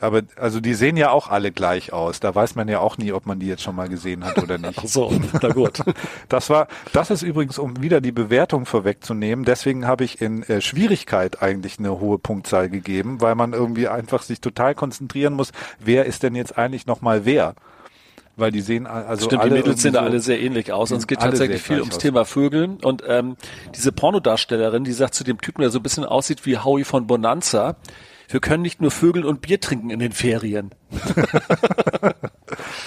Aber also die sehen ja auch alle gleich aus. Da weiß man ja auch nie, ob man die jetzt schon mal gesehen hat oder nicht. Ach so, na gut. Das war, das ist übrigens, um wieder die Bewertung vorwegzunehmen. Deswegen habe ich in äh, Schwierigkeit eigentlich eine hohe Punktzahl gegeben, weil man irgendwie einfach sich total konzentrieren muss. Wer ist denn jetzt eigentlich noch mal wer? Weil die sehen also Stimmt, alle die Mädels sehen da irgendwie alle sehr ähnlich aus. Und es geht tatsächlich viel ums aus. Thema Vögeln. Und ähm, diese Pornodarstellerin, die sagt zu dem Typen, der so ein bisschen aussieht wie Howie von Bonanza, wir können nicht nur Vögeln und Bier trinken in den Ferien.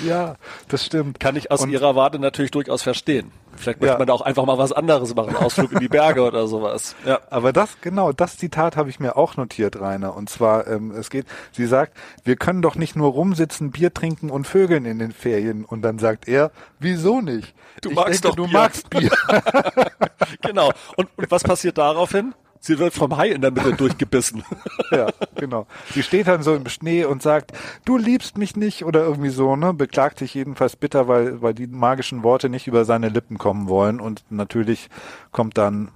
Ja, das stimmt. Kann ich aus Und- ihrer Warte natürlich durchaus verstehen. Vielleicht möchte Ja. man da auch einfach mal was anderes machen, Ausflug in die Berge oder sowas. Ja. Aber das, genau, das Zitat habe ich mir auch notiert, Rainer. Und zwar, ähm, es geht, sie sagt, wir können doch nicht nur rumsitzen, Bier trinken und vögeln in den Ferien. Und dann sagt er, wieso nicht? Du ich magst denke, doch du Bier. magst Bier. Genau. Und, und was passiert daraufhin? Sie wird vom Hai in der Mitte durchgebissen. ja, genau. Sie steht dann so im Schnee und sagt, du liebst mich nicht oder irgendwie so, ne? Beklagt sich jedenfalls bitter, weil, weil die magischen Worte nicht über seine Lippen kommen wollen. Und natürlich kommt dann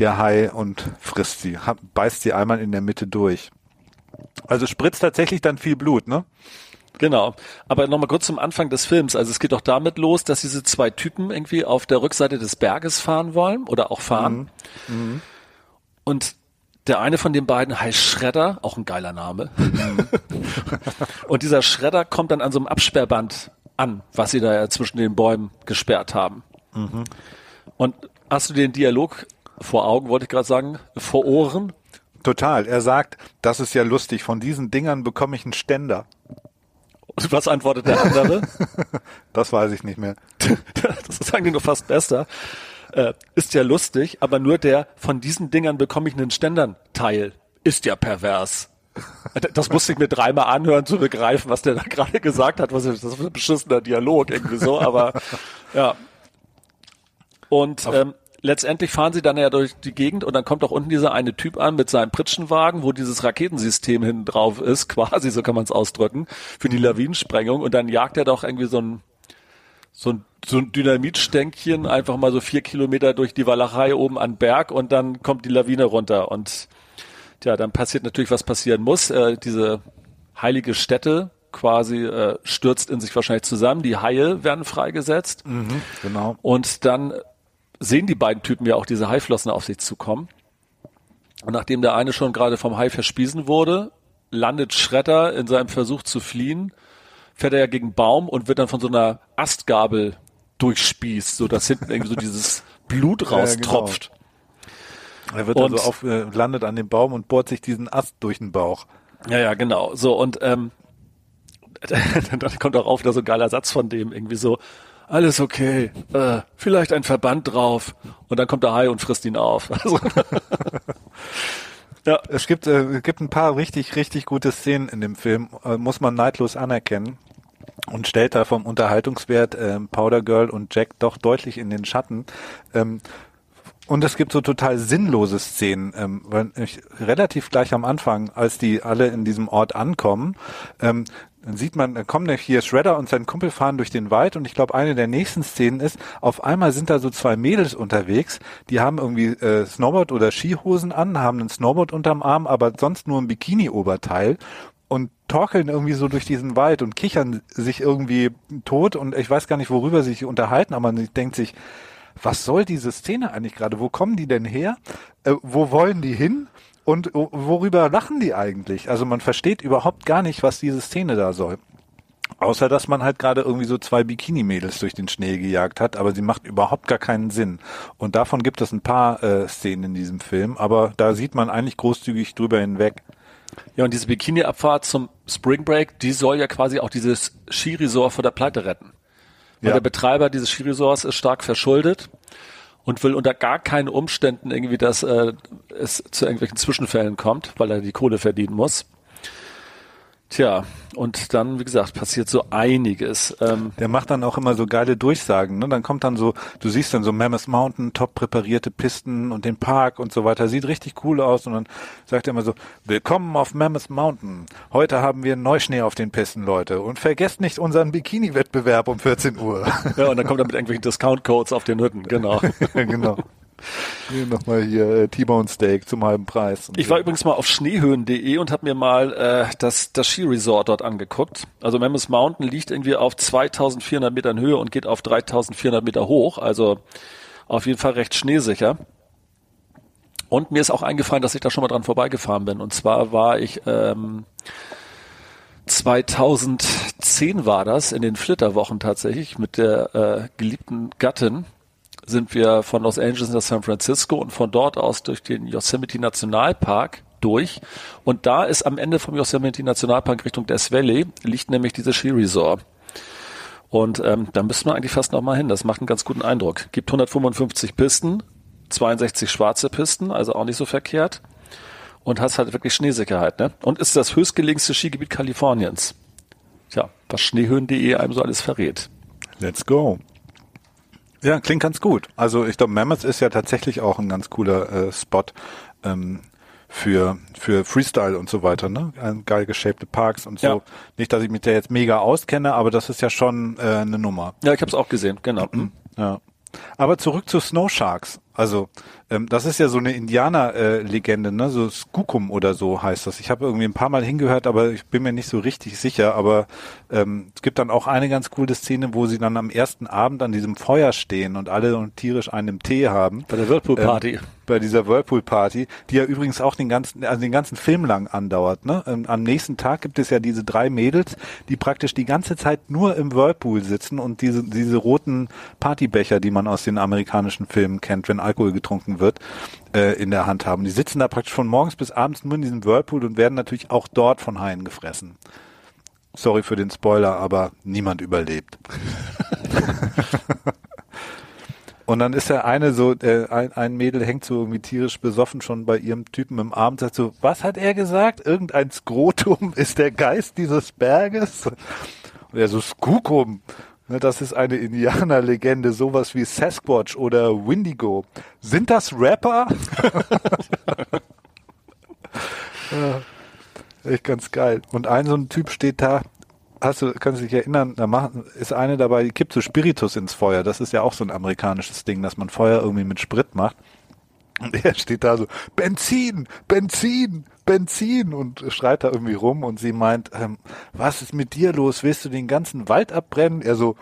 der Hai und frisst sie, beißt sie einmal in der Mitte durch. Also spritzt tatsächlich dann viel Blut, ne? Genau. Aber nochmal kurz zum Anfang des Films. Also es geht doch damit los, dass diese zwei Typen irgendwie auf der Rückseite des Berges fahren wollen oder auch fahren. Und der eine von den beiden heißt Schredder, auch ein geiler Name. und dieser Schredder kommt dann an so einem Absperrband an, was sie da ja zwischen den Bäumen gesperrt haben. Und hast du den Dialog vor Augen, wollte ich gerade sagen, vor Ohren? Total. Er sagt, das ist ja lustig, von diesen Dingern bekomme ich einen Ständer. Und was antwortet der andere? Das weiß ich nicht mehr. das ist eigentlich nur fast besser. Äh, ist ja lustig, aber nur der von diesen Dingern bekomme ich einen Ständern-Teil. Ist ja pervers. Das musste ich mir dreimal anhören, zu begreifen, was der da gerade gesagt hat. Was ist das für ein beschissener Dialog irgendwie so, aber ja. Und ähm, letztendlich fahren sie dann ja durch die Gegend und dann kommt auch unten dieser eine Typ an mit seinem Pritschenwagen, wo dieses Raketensystem hinten drauf ist, quasi, so kann man es ausdrücken, für die Lawinensprengung und dann jagt er doch irgendwie so ein so ein, so ein Dynamitstänkchen einfach mal so vier Kilometer durch die Walachei oben an Berg und dann kommt die Lawine runter und ja, dann passiert natürlich, was passieren muss. Äh, diese heilige Stätte quasi äh, stürzt in sich wahrscheinlich zusammen. Die Haie werden freigesetzt Genau. und dann sehen die beiden Typen ja auch diese Haiflossen auf sich zukommen. Und nachdem der eine schon gerade vom Hai verspiesen wurde, landet Schredder in seinem Versuch zu fliehen, fährt er ja gegen Baum und wird dann von so einer Astgabel durchspießt, so dass hinten irgendwie so dieses Blut Ja, genau. raustropft. Er wird Und- also auf, äh, landet an dem Baum und bohrt sich diesen Ast durch den Bauch. Ja, ja, genau. So, und ähm, dann kommt auch auf wieder so ein geiler Satz von dem, irgendwie so, alles okay, äh, vielleicht ein Verband drauf. Und dann kommt der Hai und frisst ihn auf. Also, ja, Es gibt, äh, gibt ein paar richtig, richtig gute Szenen in dem Film, äh, muss man neidlos anerkennen. Und stellt da vom Unterhaltungswert ähm, Powder Girl und Jack doch deutlich in den Schatten. Ähm, und es gibt so total sinnlose Szenen, ähm, weil ich, relativ gleich am Anfang, als die alle in diesem Ort ankommen, ähm, dann sieht man, da kommen hier Shredder und sein Kumpel fahren durch den Wald und ich glaube, eine der nächsten Szenen ist, auf einmal sind da so zwei Mädels unterwegs, die haben irgendwie äh, Snowboard oder Skihosen an, haben ein Snowboard unterm Arm, aber sonst nur ein Bikini-Oberteil und torkeln irgendwie so durch diesen Wald und kichern sich irgendwie tot und ich weiß gar nicht, worüber sie sich unterhalten, aber man denkt sich, was soll diese Szene eigentlich gerade? Wo kommen die denn her? Äh, wo wollen die hin? Und worüber lachen die eigentlich? Also man versteht überhaupt gar nicht, was diese Szene da soll. Außer dass man halt gerade irgendwie so zwei Bikini-Mädels durch den Schnee gejagt hat, aber sie macht überhaupt gar keinen Sinn. Und davon gibt es ein paar äh, Szenen in diesem Film, aber da sieht man eigentlich großzügig drüber hinweg. Ja, und diese Bikini-Abfahrt zum Spring Break, die soll ja quasi auch dieses Skiresort vor der Pleite retten. Weil ja. der Betreiber dieses Skiresorts ist stark verschuldet und will unter gar keinen Umständen irgendwie, dass äh, es zu irgendwelchen Zwischenfällen kommt, weil er die Kohle verdienen muss. Tja, und dann, wie gesagt, passiert so einiges. Ähm der macht dann auch immer so geile Durchsagen. Ne? Dann kommt dann so, du siehst dann so Mammoth Mountain, top präparierte Pisten und den Park und so weiter. Sieht richtig cool aus. Und dann sagt er immer so, willkommen auf Mammoth Mountain. Heute haben wir Neuschnee auf den Pisten, Leute. Und vergesst nicht unseren Bikini-Wettbewerb um 14 Uhr. Ja, und dann kommt er mit irgendwelchen Discount-Codes auf den Hütten, genau. genau. Nochmal hier äh, T-Bone Steak zum halben Preis. Ich war übrigens mal auf schneehöhen.de und habe mir mal äh, das, das Skiresort dort angeguckt. Also Mammoth Mountain liegt irgendwie auf 2400 Metern Höhe und geht auf 3400 Meter hoch. Also auf jeden Fall recht schneesicher. Und mir ist auch eingefallen, dass ich da schon mal dran vorbeigefahren bin. Und zwar war ich ähm, 2010 war das, in den Flitterwochen tatsächlich, mit der äh, geliebten Gattin sind wir von Los Angeles nach San Francisco und von dort aus durch den Yosemite Nationalpark durch. Und da ist am Ende vom Yosemite Nationalpark Richtung Death Valley liegt nämlich dieses Ski Resort. Und ähm, da müssen wir eigentlich fast noch mal hin. Das macht einen ganz guten Eindruck. Gibt 155 Pisten, 62 schwarze Pisten, also auch nicht so verkehrt. Und hast halt wirklich Schneesicherheit. Ne? Und ist das höchstgelegenste Skigebiet Kaliforniens. Tja, was schneehöhen.de einem so alles verrät. Let's go. Ja, klingt ganz gut. Also ich glaube, Mammoth ist ja tatsächlich auch ein ganz cooler äh, Spot ähm, für für Freestyle und so weiter, ne? Geil geshapte Parks und so. Ja. Nicht, dass ich mich da jetzt mega auskenne, aber das ist ja schon äh, eine Nummer. Ja, ich habe es auch gesehen, genau. Mhm. Ja. Aber zurück zu Snow Sharks. Also ähm, das ist ja so eine Indianer-Legende, äh, ne? So Skukum oder so heißt das. Ich habe irgendwie ein paar Mal hingehört, aber ich bin mir nicht so richtig sicher. Aber ähm, es gibt dann auch eine ganz coole Szene, wo sie dann am ersten Abend an diesem Feuer stehen und alle und tierisch einen Tee haben. Bei der Whirlpool Party. Ähm, bei dieser Whirlpool Party, die ja übrigens auch den ganzen, also den ganzen Film lang andauert. Ne? Ähm, am nächsten Tag gibt es ja diese drei Mädels, die praktisch die ganze Zeit nur im Whirlpool sitzen und diese diese roten Partybecher, die man aus den amerikanischen Filmen kennt, wenn Alkohol getrunken wird, äh, in der Hand haben. Die sitzen da praktisch von morgens bis abends nur in diesem Whirlpool und werden natürlich auch dort von Haien gefressen. Sorry für den Spoiler, aber niemand überlebt. Und dann ist der eine so, äh, ein, ein Mädel hängt so irgendwie tierisch besoffen schon bei ihrem Typen im Arm, sagt so, was hat er gesagt? Irgendein Skrotum ist der Geist dieses Berges? Und er so, Skukum. Das ist eine Indianerlegende, sowas wie Sasquatch oder Windigo. Sind das Rapper? echt ganz geil. Und ein so ein Typ steht da, hast du, kannst du dich erinnern, da machen, ist eine dabei, die kippt so Spiritus ins Feuer. Das ist ja auch so ein amerikanisches Ding, dass man Feuer irgendwie mit Sprit macht. Und er steht da so, Benzin, Benzin, Benzin und schreit da irgendwie rum und sie meint, ähm, was ist mit dir los? Willst du den ganzen Wald abbrennen? Er so,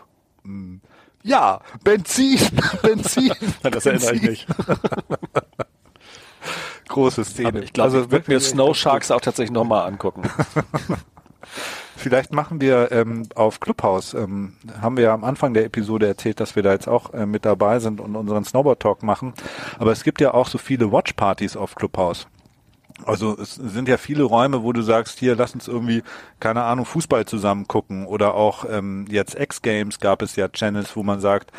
mm, ja, Benzin, Benzin. das erinnere ich mich. Große Szene. Aber ich glaube, also, ich würde mir Snow Sharks auch tatsächlich nochmal angucken. Vielleicht machen wir ähm, auf Clubhouse, ähm, haben wir ja am Anfang der Episode erzählt, dass wir da jetzt auch äh, mit dabei sind und unseren Snowboard Talk machen. Aber es gibt ja auch so viele Watchpartys auf Clubhouse. Also es sind ja viele Räume, wo du sagst, hier lass uns irgendwie, keine Ahnung, Fußball zusammen gucken oder auch ähm, jetzt X-Games gab es ja Channels, wo man sagt,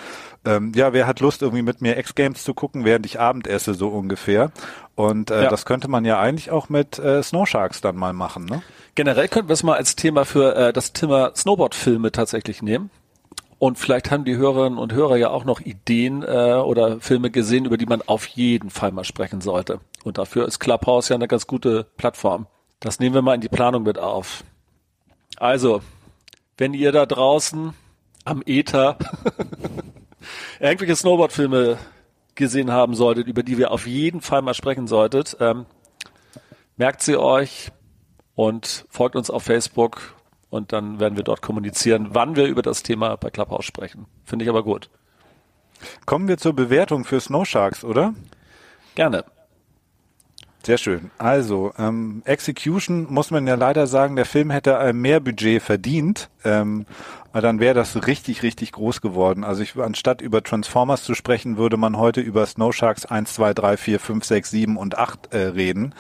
ähm, ja, wer hat Lust irgendwie mit mir X-Games zu gucken, während ich Abend esse, so ungefähr. Und äh, ja. das könnte man ja eigentlich auch mit äh, Snow Sharks dann mal machen, ne? Generell könnten wir es mal als Thema für äh, das Thema Snowboard-Filme tatsächlich nehmen. Und vielleicht haben die Hörerinnen und Hörer ja auch noch Ideen äh, oder Filme gesehen, über die man auf jeden Fall mal sprechen sollte. Und dafür ist Clubhouse ja eine ganz gute Plattform. Das nehmen wir mal in die Planung mit auf. Also, wenn ihr da draußen am Ether irgendwelche Snowboard-Filme gesehen haben solltet, über die wir auf jeden Fall mal sprechen solltet, ähm, merkt sie euch, und folgt uns auf Facebook und dann werden wir dort kommunizieren, wann wir über das Thema bei Clubhouse sprechen. Finde ich aber gut. Kommen wir zur Bewertung für Snow Sharks, oder? Gerne. Sehr schön. Also, ähm, Execution muss man ja leider sagen, der Film hätte ein mehr Budget verdient. Ähm, dann wäre das richtig, richtig groß geworden. Also ich, anstatt über Transformers zu sprechen, würde man heute über Snow Sharks 1, 2, 3, 4, 5, 6, 7 und 8 äh, reden.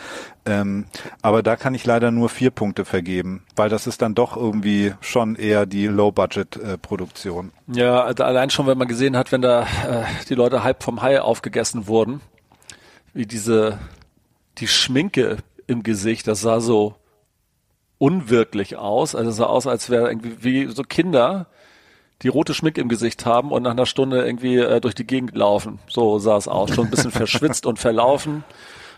Ähm, aber da kann ich leider nur vier Punkte vergeben, weil das ist dann doch irgendwie schon eher die Low-Budget-Produktion. Äh, ja, also allein schon, wenn man gesehen hat, wenn da äh, die Leute halb vom Hai aufgegessen wurden, wie diese die Schminke im Gesicht, das sah so unwirklich aus. Also es sah aus, als wäre irgendwie wie so Kinder, die rote Schminke im Gesicht haben und nach einer Stunde irgendwie äh, durch die Gegend laufen. So sah es aus. Schon ein bisschen verschwitzt und verlaufen.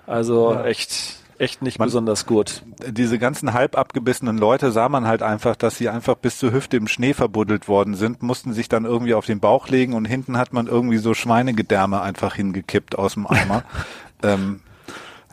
Also ja. echt, echt nicht man, besonders gut. Diese ganzen halb abgebissenen Leute sah man halt einfach, dass sie einfach bis zur Hüfte im Schnee verbuddelt worden sind, mussten sich dann irgendwie auf den Bauch legen und hinten hat man irgendwie so Schweinegedärme einfach hingekippt aus dem Eimer. ähm,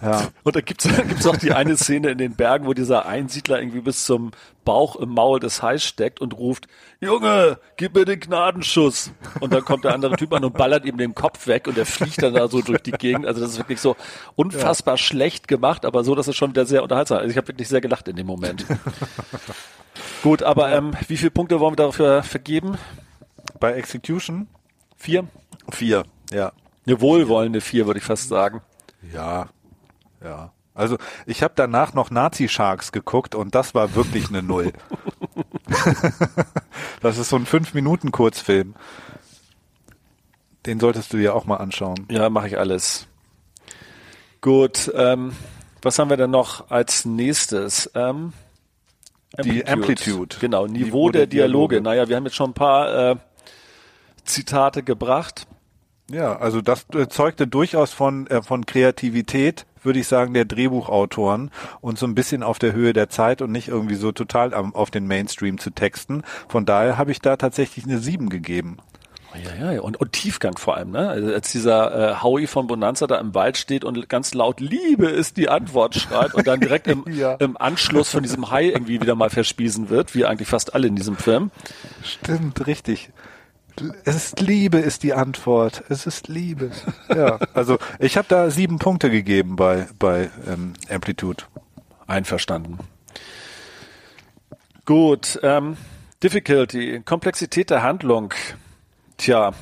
ja. Und da gibt's gibt's auch die eine Szene in den Bergen, wo dieser Einsiedler irgendwie bis zum Bauch im Maul des Hais steckt und ruft, Junge, gib mir den Gnadenschuss. Und dann kommt der andere Typ an und ballert ihm den Kopf weg und er fliegt dann da so durch die Gegend. Also das ist wirklich so unfassbar ja. schlecht gemacht, aber so, dass es schon wieder sehr unterhaltsam. Also ich habe wirklich sehr gelacht in dem Moment. Gut, aber ähm, wie viele Punkte wollen wir dafür vergeben? Bei Execution? Vier? Vier, ja. Eine wohlwollende vier, würde ich fast sagen. Ja, ja. Also ich habe danach noch Nazi Sharks geguckt und das war wirklich eine Null. das ist so ein fünf Minuten Kurzfilm. Den solltest du dir auch mal anschauen. Ja, mache ich alles. Gut, ähm, was haben wir denn noch als nächstes? Ähm, Amplitude. Die Amplitude. Genau, Niveau, Niveau der, der Dialoge. Dialoge. Naja, wir haben jetzt schon ein paar äh, Zitate gebracht. Ja, also das äh, zeugte durchaus von, äh, von Kreativität würde ich sagen, der Drehbuchautoren und so ein bisschen auf der Höhe der Zeit und nicht irgendwie so total am, auf den Mainstream zu texten. Von daher habe ich da tatsächlich eine 7 gegeben. Ja, ja, und, und Tiefgang vor allem, ne? Also als dieser äh, Howie von Bonanza da im Wald steht und ganz laut Liebe ist die Antwort schreibt und dann direkt im, ja. im Anschluss von diesem Hai irgendwie wieder mal verspiesen wird, wie eigentlich fast alle in diesem Film. Stimmt, richtig. Es ist Liebe, ist die Antwort. Es ist Liebe. Ja, also ich habe da sieben Punkte gegeben bei, bei ähm, Amplitude. Einverstanden. Gut, ähm, Difficulty, Komplexität der Handlung. Tja,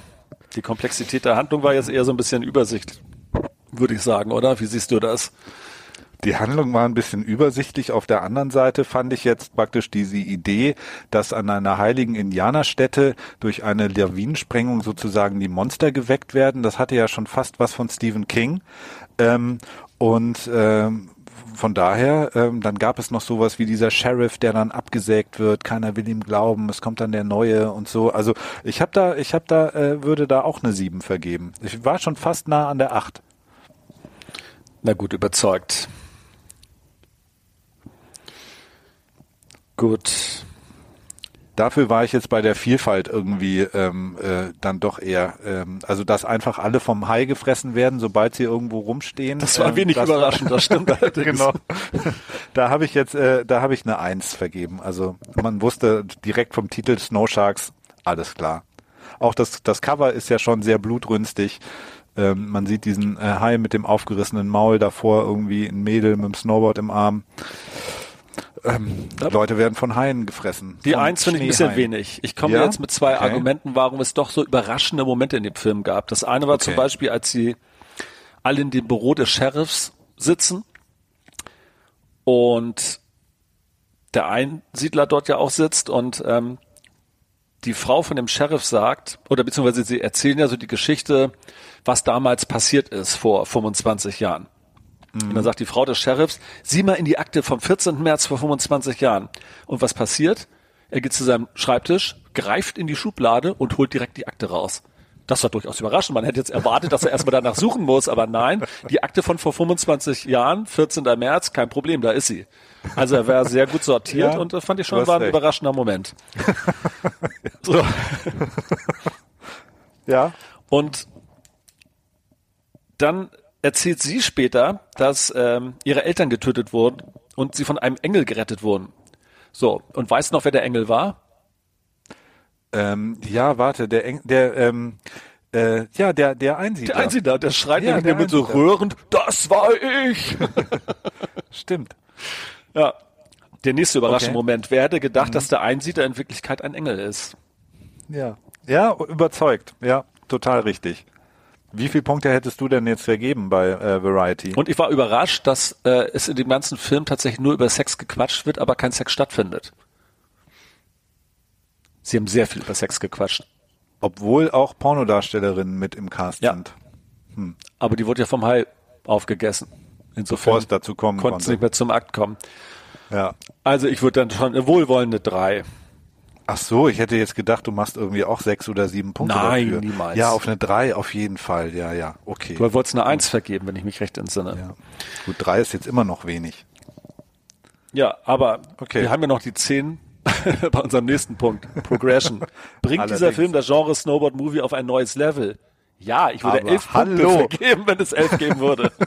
die Komplexität der Handlung war jetzt eher so ein bisschen Übersicht, würde ich sagen, oder? Wie siehst du das? Die Handlung war ein bisschen übersichtlich. Auf der anderen Seite fand ich jetzt praktisch diese Idee, dass an einer heiligen Indianerstätte durch eine Lawinensprengung sozusagen die Monster geweckt werden. Das hatte ja schon fast was von Stephen King. Ähm, und ähm, von daher, ähm, dann gab es noch sowas wie dieser Sheriff, der dann abgesägt wird. Keiner will ihm glauben. Es kommt dann der neue und so. Also ich habe da, ich habe da, äh, würde da auch eine sieben vergeben. Ich war schon fast nah an der acht. Na gut, überzeugt. Gut. Dafür war ich jetzt bei der Vielfalt irgendwie ähm, äh, dann doch eher, ähm, also dass einfach alle vom Hai gefressen werden, sobald sie irgendwo rumstehen. Das war ähm, wenig das überraschend, das stimmt allerdings. genau. Da habe ich jetzt, äh, da habe ich eine Eins vergeben. Also man wusste direkt vom Titel Snow Sharks, alles klar. Auch das, das Cover ist ja schon sehr blutrünstig. Ähm, man sieht diesen äh, Hai mit dem aufgerissenen Maul davor, irgendwie ein Mädel mit dem Snowboard im Arm. Ähm, Leute werden von Haien gefressen. Die Eins finde ich ein bisschen wenig. Ich komme ja? jetzt mit zwei okay. Argumenten, warum es doch so überraschende Momente in dem Film gab. Das eine war okay. zum Beispiel, als sie alle in dem Büro des Sheriffs sitzen und der Einsiedler dort ja auch sitzt und ähm, die Frau von dem Sheriff sagt, oder beziehungsweise sie erzählen ja so die Geschichte, was damals passiert ist vor 25 Jahren. Mhm. Und dann sagt die Frau des Sheriffs, sieh mal in die Akte vom 14. März vor 25 Jahren. Und was passiert? Er geht zu seinem Schreibtisch, greift in die Schublade und holt direkt die Akte raus. Das war durchaus überraschend. Man hätte jetzt erwartet, dass er erstmal danach suchen muss, aber nein, die Akte von vor 25 Jahren, 14. März, kein Problem, da ist sie. Also er war sehr gut sortiert ja, und das fand ich schon war ein recht. überraschender Moment. so. Ja. Und dann erzählt sie später, dass ähm, ihre Eltern getötet wurden und sie von einem Engel gerettet wurden. So, und weißt du noch, wer der Engel war? Ähm, ja, warte, der, Engel, der, ähm, Äh, ja, der, der Einsiedler. Der Einsiedler, der schreit Ja, nämlich mit so rührend, das war ich. Stimmt. ja. Der nächste überraschende Okay. Moment. Wer hätte gedacht, dass der Einsiedler in Wirklichkeit ein Engel ist? Ja. Ja, überzeugt. Ja, total richtig. Wie viele Punkte hättest du denn jetzt vergeben bei äh, Variety? Und ich war überrascht, dass äh, es in dem ganzen Film tatsächlich nur über Sex gequatscht wird, aber kein Sex stattfindet. Sie haben sehr viel über Sex gequatscht. Obwohl auch Pornodarstellerinnen mit im Cast Ja. sind. Aber die wurde ja vom Hai aufgegessen. Bevor Insofern es dazu kommen konnten sie konnte. nicht mehr zum Akt kommen. Ja. Also ich würde dann schon eine wohlwollende drei. Ach so, ich hätte jetzt gedacht, du machst irgendwie auch sechs oder sieben Punkte Nein, dafür. niemals. Ja, auf eine drei auf jeden Fall. Ja, ja, okay. Du wolltest eine Eins vergeben, wenn ich mich recht entsinne. Ja. Gut, drei ist jetzt immer noch wenig. Ja, aber Okay. wir haben ja noch die zehn bei unserem nächsten Punkt. Progression. Bringt dieser. Film das Genre Snowboard Movie auf ein neues Level? Ja, ich würde Aber elf hallo. Punkte vergeben, wenn es elf geben würde.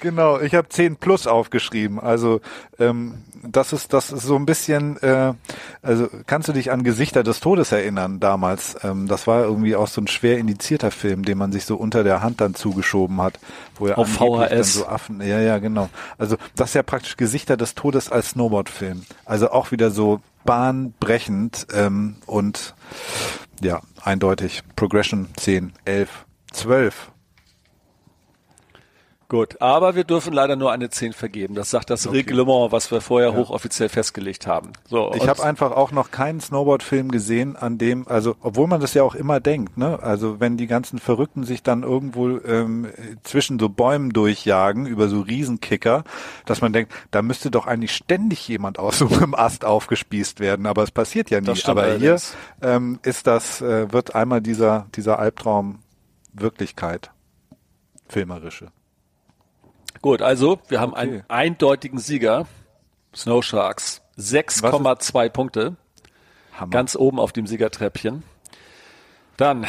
Genau, ich habe 10 plus aufgeschrieben. Also ähm, das ist das ist so ein bisschen. Äh, also kannst du dich an Gesichter des Todes erinnern damals? Ähm, das war irgendwie auch so ein schwer indizierter Film, den man sich so unter der Hand dann zugeschoben hat, wo er Auf angeblich dann VHS. so Affen. Ja, ja, genau. Also das ist ja praktisch Gesichter des Todes als Snowboard-Film. Also auch wieder so bahnbrechend ähm, und ja eindeutig Progression 10, 11, 12. Gut, aber wir dürfen leider nur eine 10 vergeben. Das sagt das Reglement, was wir vorher hochoffiziell festgelegt haben. So, Ich habe einfach auch noch keinen Snowboard-Film gesehen, an dem, also obwohl man das ja auch immer denkt, ne? Also wenn die ganzen Verrückten sich dann irgendwo ähm, zwischen so Bäumen durchjagen über so Riesenkicker, dass man denkt, da müsste doch eigentlich ständig jemand aus so einem Ast aufgespießt werden, aber es passiert ja stimmt aber hier allerdings. ähm, ist das, äh, wird einmal dieser dieser Albtraum Wirklichkeit, filmerische. Gut, also wir haben Okay. einen eindeutigen Sieger. Snow Sharks. 6,2 Punkte. Hammer. Ganz oben auf dem Siegertreppchen. Dann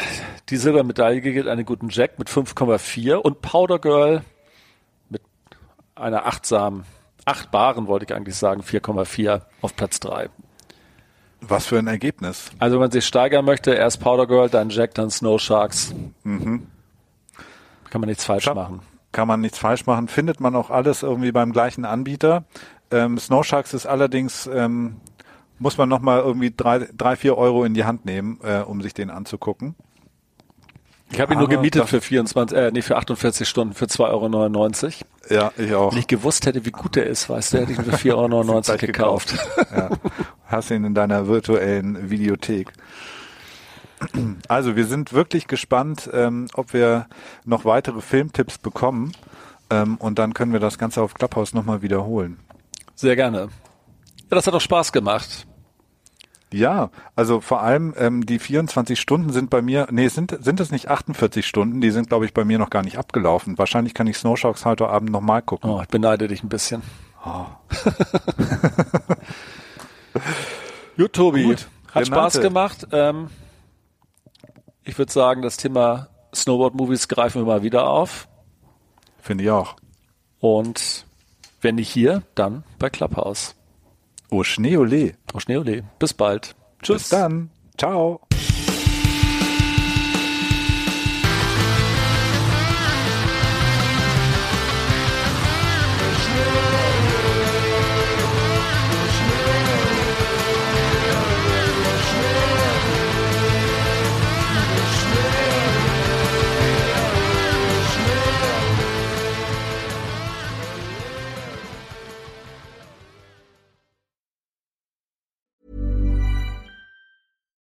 die Silbermedaille gilt einen guten Jack mit 5,4 und Powder Girl mit einer achtsamen, achtbaren wollte ich eigentlich sagen, 4,4 auf Platz 3. Was für ein Ergebnis. Also wenn man sich steigern möchte, erst Powder Girl, dann Jack, dann Snow Sharks. Kann man nichts falsch Scha- machen. Kann man nichts falsch machen. Findet man auch alles irgendwie beim gleichen Anbieter. Ähm, Snow Sharks ist allerdings, ähm, muss man nochmal irgendwie drei, drei, vier Euro in die Hand nehmen, äh, um sich den anzugucken. Ich habe ihn nur gemietet für 24, äh, nee, für 48 Stunden für 2,99 Euro. Ja, ich auch. Wenn ich gewusst hätte, wie gut der ist, weißt du, hätte ich ihn für 4,99 Euro Gleich gekauft. ja. Hast ihn in deiner virtuellen Videothek. Also wir sind wirklich gespannt, ähm, ob wir noch weitere Filmtipps bekommen. Ähm, und dann können wir das Ganze auf Clubhouse nochmal wiederholen. Sehr gerne. Ja, das hat doch Spaß gemacht. Ja, also vor allem ähm, die 24 Stunden sind bei mir, nee, sind, sind es nicht 48 Stunden, die sind, glaube ich, bei mir noch gar nicht abgelaufen. Wahrscheinlich kann ich Snow Sharks heute Abend nochmal gucken. Oh, ich beneide dich ein bisschen. Gut, Tobi. Gut, Hat Renate. Spaß gemacht. Ähm, ich würde sagen, das Thema Snowboard-Movies greifen wir mal wieder auf. Finde ich auch. Und wenn nicht hier, dann bei Clubhouse. Oh, Schneeole. Auf Schneeole. Bis bald. Tschüss. Bis dann. Ciao.